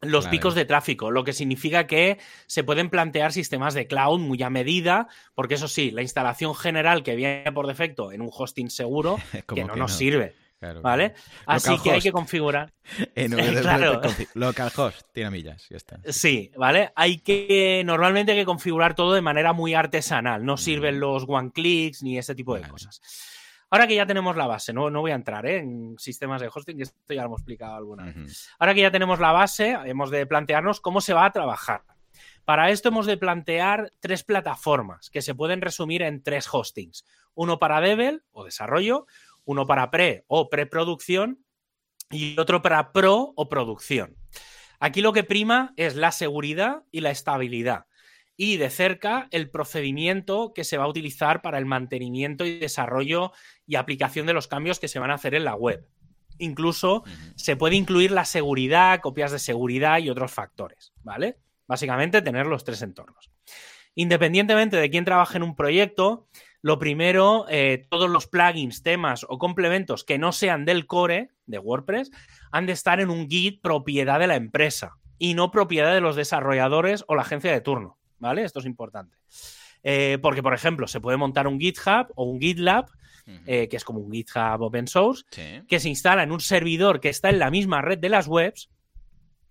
Los picos de tráfico, lo que significa que se pueden plantear sistemas de cloud muy a medida, porque eso sí, la instalación general que viene por defecto en un hosting seguro, que no nos sirve. ¿Vale? Así que hay que configurar. En claro. Localhost, tiene millas, ya está. Sí, ¿vale? Hay que. Normalmente hay que configurar todo de manera muy artesanal. No sirven los one clicks ni ese tipo de cosas. Ahora que ya tenemos la base, no, no voy a entrar ¿eh? en sistemas de hosting, que esto ya lo hemos explicado alguna vez. Ahora que ya tenemos la base, hemos de plantearnos cómo se va a trabajar. Para esto hemos de plantear tres plataformas que se pueden resumir en tres hostings. Uno para Devel o desarrollo, uno para pre o preproducción y otro para pro o producción. Aquí lo que prima es la seguridad y la estabilidad y de cerca el procedimiento que se va a utilizar para el mantenimiento y desarrollo y aplicación de los cambios que se van a hacer en la web. Incluso se puede incluir la seguridad, copias de seguridad y otros factores, ¿vale? Básicamente tener los tres entornos. Independientemente de quién trabaje en un proyecto, lo primero, eh, todos los plugins, temas o complementos que no sean del core de WordPress han de estar en un Git propiedad de la empresa y no propiedad de los desarrolladores o la agencia de turno, ¿vale? Esto es importante. Eh, porque, por ejemplo, se puede montar un GitHub o un GitLab, eh, que es como un GitHub open source, que se instala en un servidor que está en la misma red de las webs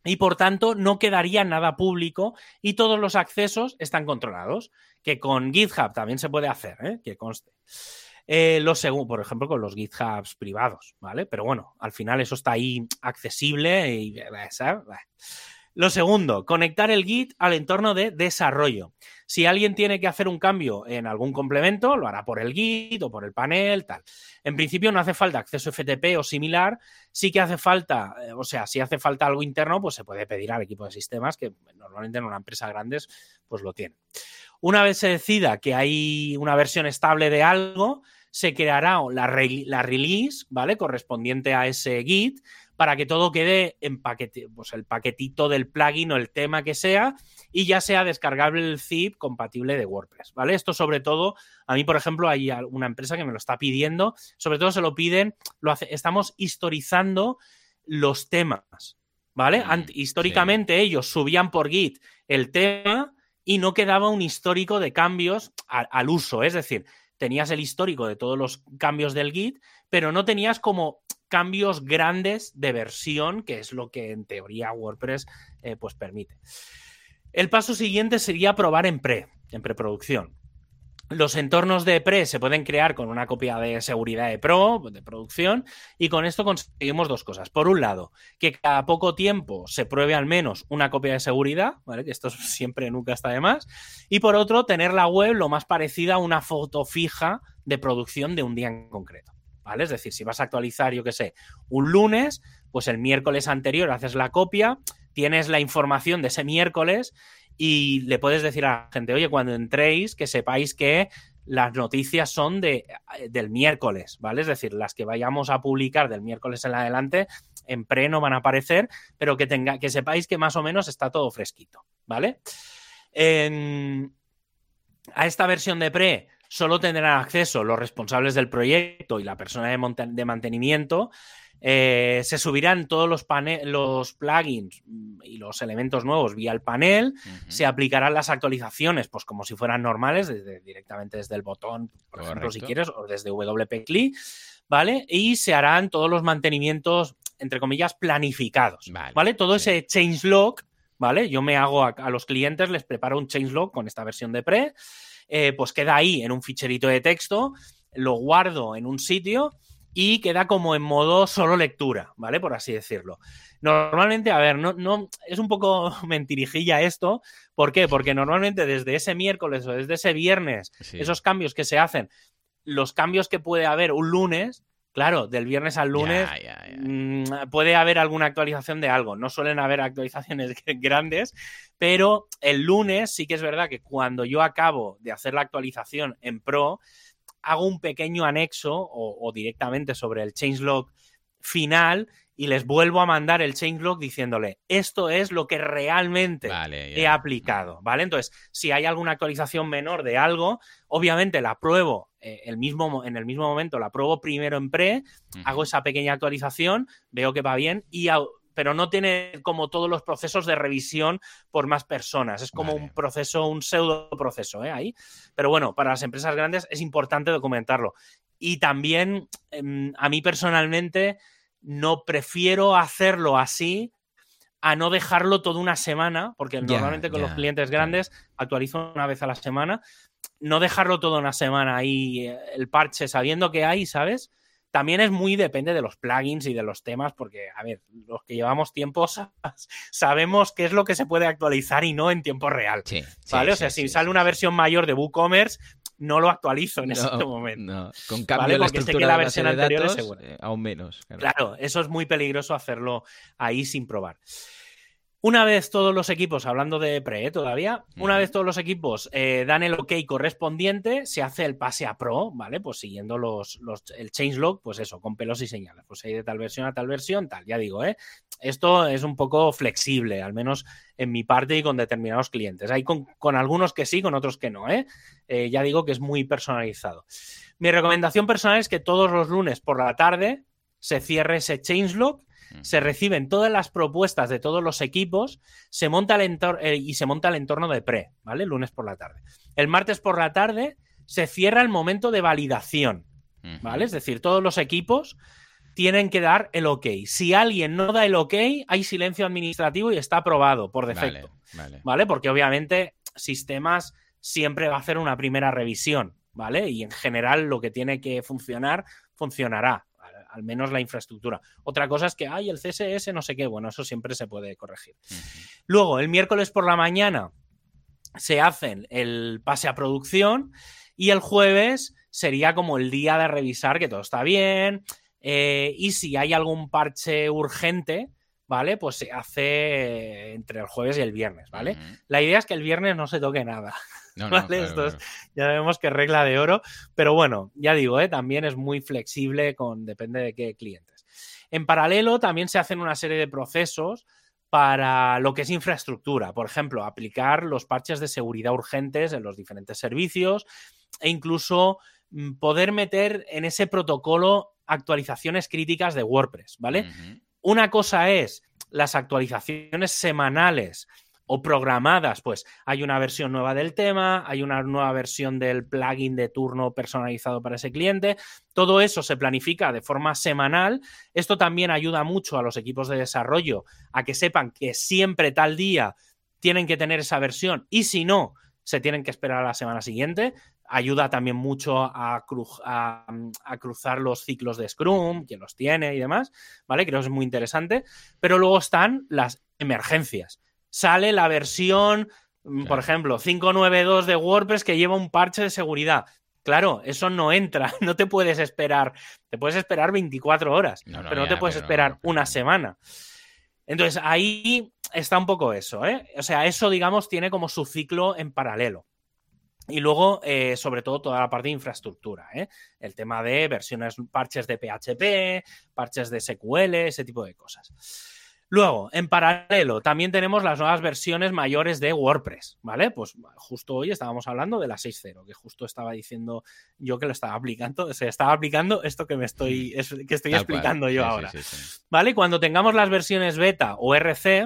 y por tanto no quedaría nada público y todos los accesos están controlados, que con GitHub también se puede hacer, ¿eh? que conste. Eh, lo segundo, por ejemplo, con los GitHubs privados, ¿vale? Pero bueno, al final eso está ahí accesible y... ¿sabes? Lo segundo, conectar el Git al entorno de desarrollo. Si alguien tiene que hacer un cambio en algún complemento, lo hará por el Git o por el panel, tal. En principio no hace falta acceso FTP o similar, sí que hace falta, eh, o sea, si hace falta algo interno, pues se puede pedir al equipo de sistemas, que normalmente en una empresa grandes, pues lo tienen. Una vez se decida que hay una versión estable de algo, se creará la, la release, ¿vale? Correspondiente a ese Git para que todo quede en paquete, pues el paquetito del plugin o el tema que sea y ya sea descargable el zip compatible de WordPress, ¿vale? Esto sobre todo, a mí, por ejemplo, hay una empresa que me lo está pidiendo, sobre todo se lo piden, lo hace, estamos historizando los temas, ¿vale? Históricamente ellos subían por Git el tema y no quedaba un histórico de cambios al uso, es decir, tenías el histórico de todos los cambios del Git, pero no tenías como cambios grandes de versión, que es lo que en teoría WordPress eh, pues permite. El paso siguiente sería probar en pre, en preproducción. Los entornos de pre se pueden crear con una copia de seguridad de pro, de producción, y con esto conseguimos dos cosas. Por un lado, que cada poco tiempo se pruebe al menos una copia de seguridad, ¿vale? Que esto siempre nunca está de más. Y por otro, tener la web lo más parecida a una foto fija de producción de un día en concreto. ¿Vale? Es decir, si vas a actualizar, yo qué sé, un lunes, pues el miércoles anterior haces la copia, tienes la información de ese miércoles y le puedes decir a la gente, oye, cuando entréis, que sepáis que las noticias son de, del miércoles, ¿vale? Es decir, las que vayamos a publicar del miércoles en adelante, en pre no van a aparecer, pero que, tenga, que sepáis que más o menos está todo fresquito, ¿vale? a esta versión de pre solo tendrán acceso los responsables del proyecto y la persona de mantenimiento. Eh, se subirán todos los, los plugins y los elementos nuevos vía el panel. Se aplicarán las actualizaciones, pues como si fueran normales, desde, directamente desde el botón, por ejemplo, si quieres, o desde WP ¿vale? Y se harán todos los mantenimientos, entre comillas, planificados, ¿vale? Todo ese changelog, ¿vale? Yo me hago a, los clientes, les preparo un changelog con esta versión de pre, eh, pues queda ahí en un ficherito de texto, lo guardo en un sitio y queda como en modo solo lectura, ¿vale? Por así decirlo. Normalmente, a ver, no, no, es un poco mentirijilla esto. ¿Por qué? Porque normalmente desde ese miércoles o desde ese viernes, esos cambios que se hacen, los cambios que puede haber un lunes, claro, del viernes al lunes mm, puede haber alguna actualización de algo. No suelen haber actualizaciones grandes, pero el lunes sí que es verdad que cuando yo acabo de hacer la actualización en Pro, hago un pequeño anexo o, directamente sobre el changelog final y les vuelvo a mandar el changelog diciéndole esto es lo que realmente he aplicado, ¿vale? Entonces, si hay alguna actualización menor de algo, obviamente la pruebo eh, el mismo, en el mismo momento, la pruebo primero en pre, hago esa pequeña actualización, veo que va bien y pero no tiene como todos los procesos de revisión por más personas. Es como un proceso, un pseudo proceso ¿eh? ahí. Pero bueno, para las empresas grandes es importante documentarlo. Y también, em, a mí personalmente, no prefiero hacerlo así a no dejarlo toda una semana, porque normalmente con los clientes grandes actualizo una vez a la semana, no dejarlo toda una semana ahí eh, el parche sabiendo que hay, ¿sabes? También es muy depende de los plugins y de los temas, porque, a ver, los que llevamos tiempo sabemos qué es lo que se puede actualizar y no en tiempo real. ¿Vale? o sea, si sale una versión mayor de WooCommerce, no lo actualizo en ese momento. No. Con cambio ¿vale? Porque la, versión anterior es eh, aún menos. claro, eso es muy peligroso hacerlo ahí sin probar. Una vez todos los equipos, hablando de pre ¿eh? todavía, una vez todos los equipos eh, dan el ok correspondiente, se hace el pase a pro, ¿vale? Pues siguiendo los, los, el changelog, pues eso, con pelos y señales. Pues hay de tal versión a tal versión, tal, ya digo, ¿eh? Esto es un poco flexible, al menos en mi parte y con determinados clientes. Hay con, algunos que sí, con otros que no, ¿eh? ¿eh? Ya digo que es muy personalizado. Mi recomendación personal es que todos los lunes por la tarde se cierre ese changelog se reciben todas las propuestas de todos los equipos, se monta el eh, y se monta el entorno de pre, ¿vale? lunes por la tarde. El martes por la tarde se cierra el momento de validación, ¿vale? Es decir, todos los equipos tienen que dar el ok. Si alguien no da el ok, hay silencio administrativo y está aprobado por defecto. Vale, Porque obviamente sistemas siempre va a hacer una primera revisión, ¿vale? Y en general lo que tiene que funcionar, funcionará al menos la infraestructura. Otra cosa es que, hay el CSS no sé qué, bueno, eso siempre se puede corregir. Luego, el miércoles por la mañana se hacen el pase a producción y el jueves sería como el día de revisar que todo está bien eh, y si hay algún parche urgente, ¿vale? Pues se hace entre el jueves y el viernes, ¿vale? La idea es que el viernes no se toque nada. Esto ya vemos que regla de oro, pero bueno, ya digo, ¿eh? también es muy flexible con depende de qué clientes. En paralelo, también se hacen una serie de procesos para lo que es infraestructura. Por ejemplo, aplicar los parches de seguridad urgentes en los diferentes servicios e incluso mm, poder meter en ese protocolo actualizaciones críticas de WordPress, ¿vale? Una cosa es las actualizaciones semanales o programadas, pues hay una versión nueva del tema, hay una nueva versión del plugin de turno personalizado para ese cliente. Todo eso se planifica de forma semanal. Esto también ayuda mucho a los equipos de desarrollo a que sepan que siempre tal día tienen que tener esa versión y si no, se tienen que esperar a la semana siguiente. Ayuda también mucho a, cruzar los ciclos de Scrum, quien los tiene y demás, ¿vale? Creo que es muy interesante. Pero luego están las emergencias. Sale la versión, mm, por ejemplo, 592 de WordPress que lleva un parche de seguridad. Claro, eso no entra, no te puedes esperar, te puedes esperar 24 horas, pero no te puedes esperar una semana. Entonces ahí está un poco eso, ¿eh? O sea, eso, digamos, tiene como su ciclo en paralelo. Y luego, eh, sobre todo, toda la parte de infraestructura, ¿eh? El tema de versiones, parches de PHP, parches de SQL, ese tipo de cosas. Luego, en paralelo, también tenemos las nuevas versiones mayores de WordPress, ¿vale? Pues justo hoy estábamos hablando de la 6.0, que justo estaba diciendo yo que lo estaba aplicando, se estaba aplicando esto que me estoy, que estoy explicando yo ahora, ¿vale? Cuando tengamos las versiones beta o RC,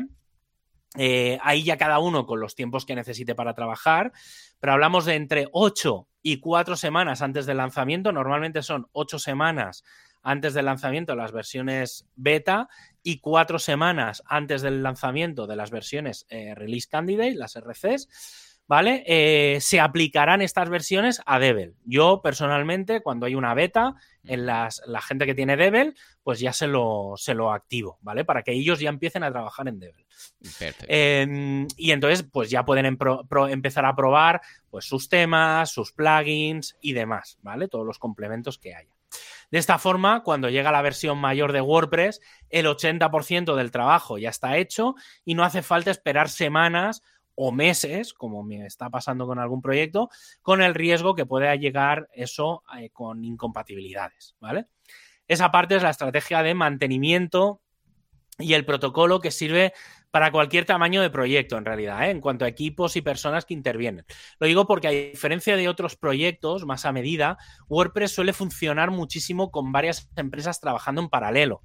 eh, ahí ya cada uno con los tiempos que necesite para trabajar, pero hablamos de entre 8 y 4 semanas antes del lanzamiento, normalmente son 8 semanas antes del lanzamiento de las versiones beta y cuatro semanas antes del lanzamiento de las versiones eh, Release Candidate, las RCs, ¿vale? Eh, se aplicarán estas versiones a Devel. Yo personalmente, cuando hay una beta, en las, la gente que tiene Devel, pues ya se lo, se lo activo, ¿vale? Para que ellos ya empiecen a trabajar en Devel. Em, y entonces, pues ya pueden empezar a probar pues, sus temas, sus plugins y demás, ¿vale? Todos los complementos que haya. De esta forma, cuando llega la versión mayor de WordPress, el 80% del trabajo ya está hecho y no hace falta esperar semanas o meses, como me está pasando con algún proyecto, con el riesgo que pueda llegar eso eh, con incompatibilidades, ¿vale? Esa parte es la estrategia de mantenimiento y el protocolo que sirve para cualquier tamaño de proyecto, en realidad, ¿eh? en cuanto a equipos y personas que intervienen. Lo digo porque, a diferencia de otros proyectos más a medida, WordPress suele funcionar muchísimo con varias empresas trabajando en paralelo.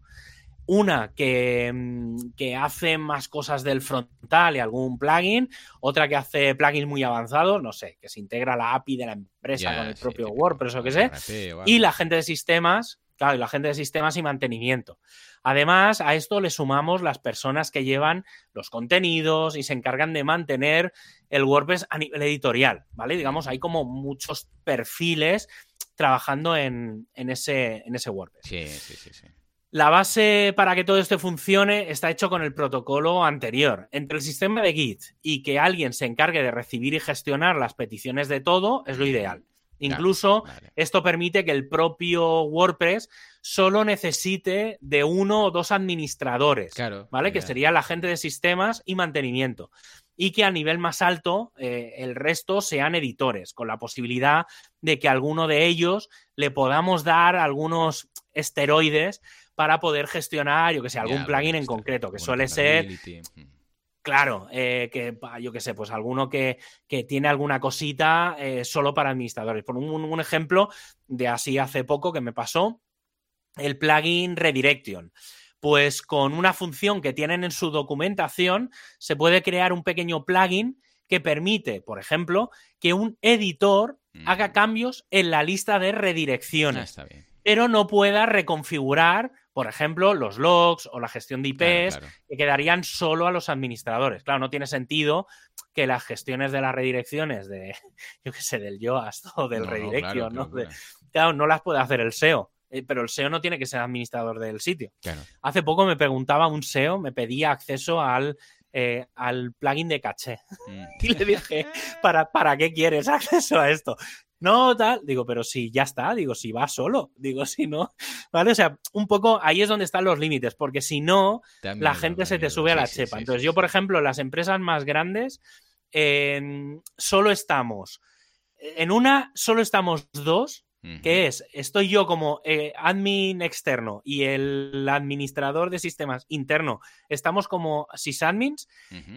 Una que, mm, que, hace más cosas del frontal y algún plugin, otra que hace plugins muy avanzados, no sé, que se integra la API de la empresa con el propio WordPress o qué sé, y la gente de sistemas, claro, y la gente de sistemas y mantenimiento. Además, a esto le sumamos las personas que llevan los contenidos y se encargan de mantener el WordPress a nivel editorial, ¿vale? Digamos, hay como muchos perfiles trabajando en, ese, en ese WordPress. Sí, sí, sí, sí. La base para que todo esto funcione está hecho con el protocolo anterior. Entre el sistema de Git y que alguien se encargue de recibir y gestionar las peticiones de todo es lo ideal. Incluso esto permite que el propio WordPress solo necesite de uno o dos administradores, ¿vale? Que sería la gente de sistemas y mantenimiento. Y que a nivel más alto eh, el resto sean editores, con la posibilidad de que alguno de ellos le podamos dar algunos esteroides para poder gestionar, yo que sé, algún plugin en concreto, que suele ser Claro, eh, que yo qué sé, pues alguno que, tiene alguna cosita eh, solo para administradores. Por un, ejemplo de así hace poco que me pasó, el plugin Redirection. Pues con una función que tienen en su documentación, se puede crear un pequeño plugin que permite, por ejemplo, que un editor haga cambios en la lista de redirecciones. Ah, pero no pueda reconfigurar por ejemplo, los logs o la gestión de IPs, que quedarían solo a los administradores. Claro, no tiene sentido que las gestiones de las redirecciones de, yo qué sé, del Yoast o del redirección, ¿no? claro, no las puede hacer el SEO. Eh, pero el SEO no tiene que ser administrador del sitio. Hace poco me preguntaba un SEO, me pedía acceso al, eh, al plugin de caché. Mm. y le dije, ¿para, ¿para qué quieres acceso a esto? No, tal, digo, pero si ya está, digo, si va solo, digo, si no, ¿vale? O sea, un poco ahí es donde están los límites, porque si no, la gente se te sube a la chepa. Entonces, yo, por ejemplo, las empresas más grandes, solo estamos, en una solo estamos dos que es, estoy yo como eh, admin externo y el administrador de sistemas interno, estamos como sysadmins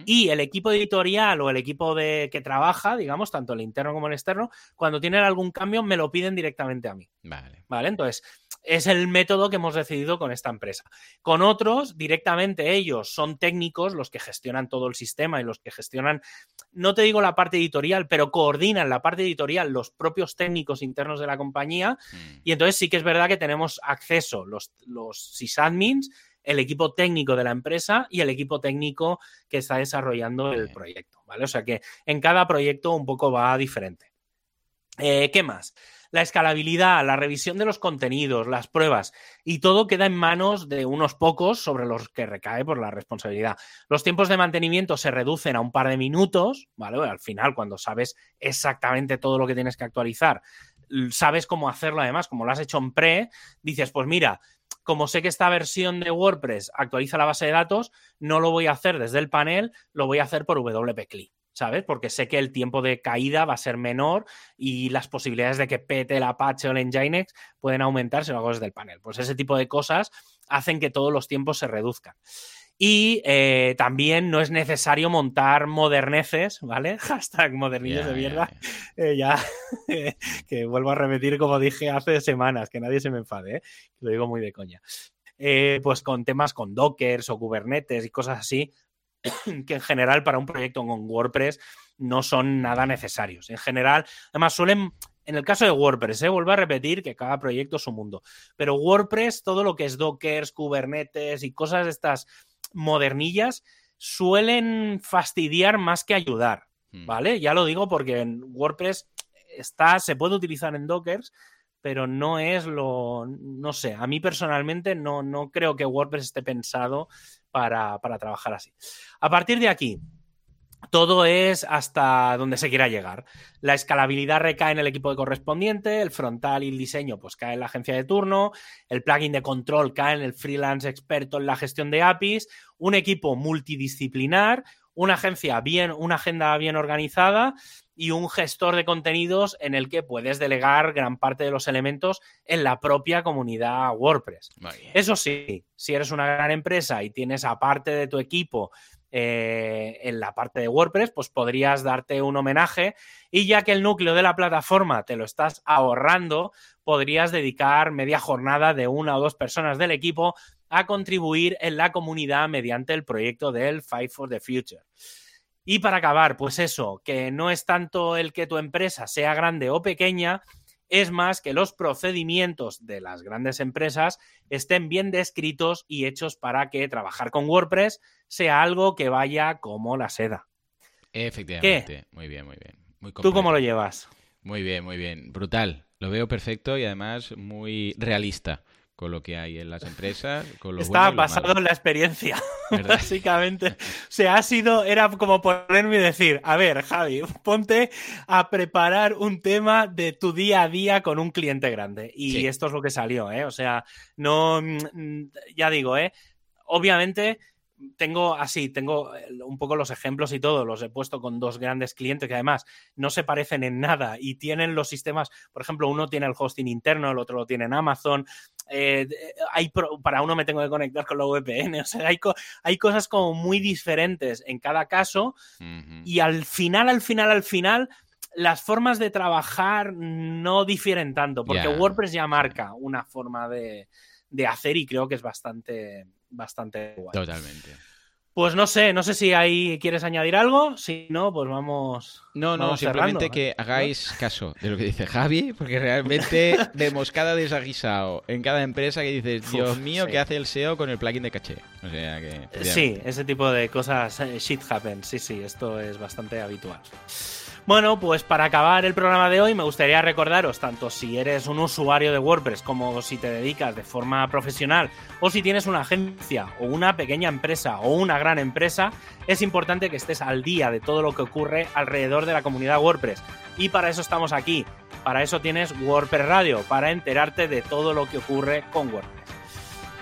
y el equipo editorial o el equipo de que trabaja, digamos, tanto el interno como el externo, cuando tienen algún cambio me lo piden directamente a mí. Vale. Vale, entonces es el método que hemos decidido con esta empresa. Con otros, directamente ellos son técnicos los que gestionan todo el sistema y los que gestionan, no te digo la parte editorial, pero coordinan la parte editorial los propios técnicos internos de la compañía. Mm. Y entonces sí que es verdad que tenemos acceso los, los sysadmins el equipo técnico de la empresa y el equipo técnico que está desarrollando el proyecto, ¿vale? O sea que en cada proyecto un poco va diferente. Eh, ¿Qué más? La escalabilidad, la revisión de los contenidos, las pruebas y todo queda en manos de unos pocos sobre los que recae por la responsabilidad. Los tiempos de mantenimiento se reducen a un par de minutos, ¿vale? Al final, cuando sabes exactamente todo lo que tienes que actualizar, sabes cómo hacerlo además, como lo has hecho en pre, dices, pues mira, como sé que esta versión de WordPress actualiza la base de datos, no lo voy a hacer desde el panel, lo voy a hacer por WP ¿sabes? Porque sé que el tiempo de caída va a ser menor y las posibilidades de que pete el Apache o el Nginx pueden aumentar si lo hago desde el panel. Pues ese tipo de cosas hacen que todos los tiempos se reduzcan. Y eh, también no es necesario montar moderneces, ¿vale? Hashtag modernillos de mierda. ya, eh, que vuelvo a repetir como dije hace semanas, que nadie se me enfade, ¿eh? lo digo muy de coña. Eh, pues con temas con Dockers o Kubernetes y cosas así, que en general para un proyecto con WordPress no son nada necesarios. En general, además suelen, en el caso de WordPress, ¿eh? vuelvo a repetir que cada proyecto es un mundo, pero WordPress, todo lo que es Dockers, Kubernetes y cosas de estas modernillas, suelen fastidiar más que ayudar, hmm. ¿vale? Ya lo digo porque en WordPress está, se puede utilizar en Dockers, pero no es lo, no sé, a mí personalmente no, no creo que WordPress esté pensado para, trabajar así. A partir de aquí, todo es hasta donde se quiera llegar. La escalabilidad recae en el equipo de correspondiente, el frontal y el diseño pues cae en la agencia de turno, el plugin de control cae en el freelance experto en la gestión de APIs, un equipo multidisciplinar, una agencia bien, una agenda bien organizada y un gestor de contenidos en el que puedes delegar gran parte de los elementos en la propia comunidad WordPress. Eso sí, si eres una gran empresa y tienes aparte de tu equipo eh, en la parte de WordPress, pues podrías darte un homenaje y ya que el núcleo de la plataforma te lo estás ahorrando, podrías dedicar media jornada de una o dos personas del equipo a contribuir en la comunidad mediante el proyecto del Five for the Future. Y para acabar, pues eso, que no es tanto el que tu empresa sea grande o pequeña, es más que los procedimientos de las grandes empresas estén bien descritos y hechos para que trabajar con WordPress sea algo que vaya como la seda. Efectivamente. Muy bien, muy bien. ¿Tú cómo lo llevas? Muy bien, muy bien. Brutal. Lo veo perfecto y además muy realista con lo que hay en las empresas. Con lo Estaba basado en la experiencia, básicamente. O sea, ha sido, era como ponerme y decir, a ver, Javi, ponte a preparar un tema de tu día a día con un cliente grande. Y esto es lo que salió, ¿eh? O sea, no, mm, ya digo, ¿eh? Obviamente tengo así, tengo eh, un poco los ejemplos y todo, los he puesto con dos grandes clientes que además no se parecen en nada y tienen los sistemas, por ejemplo, uno tiene el hosting interno, el otro lo tiene en Amazon, eh, hay para uno me tengo que conectar con la VPN, o sea, hay, hay cosas como muy diferentes en cada caso y al final, al final, al final, las formas de trabajar no difieren tanto, porque WordPress ya marca una forma de, de hacer y creo que es bastante bastante guay. Totalmente. Pues no sé, no sé si ahí quieres añadir algo. Si no, pues vamos. No, no, simplemente que hagáis caso de lo que dice Javi, porque realmente vemos cada desaguisado en cada empresa que dices, Dios mío, ¿qué hace el SEO con el plugin de caché? O sea que. Sí, ese tipo de cosas, eh, shit happens. Sí, sí, esto es bastante habitual. Bueno, pues para acabar el programa de hoy me gustaría recordaros, tanto si eres un usuario de WordPress como si te dedicas de forma profesional o si tienes una agencia o una pequeña empresa o una gran empresa, es importante que estés al día de todo lo que ocurre alrededor de la comunidad WordPress. Y para eso estamos aquí. Para eso tienes WordPress Radio, para enterarte de todo lo que ocurre con WordPress.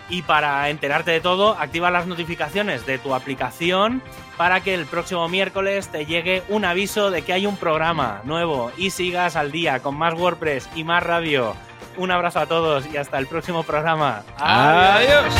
Y para enterarte de todo, activa las notificaciones de tu aplicación para que el próximo miércoles te llegue un aviso de que hay un programa nuevo y sigas al día con más WordPress y más radio. Un abrazo a todos y hasta el próximo programa. Adiós.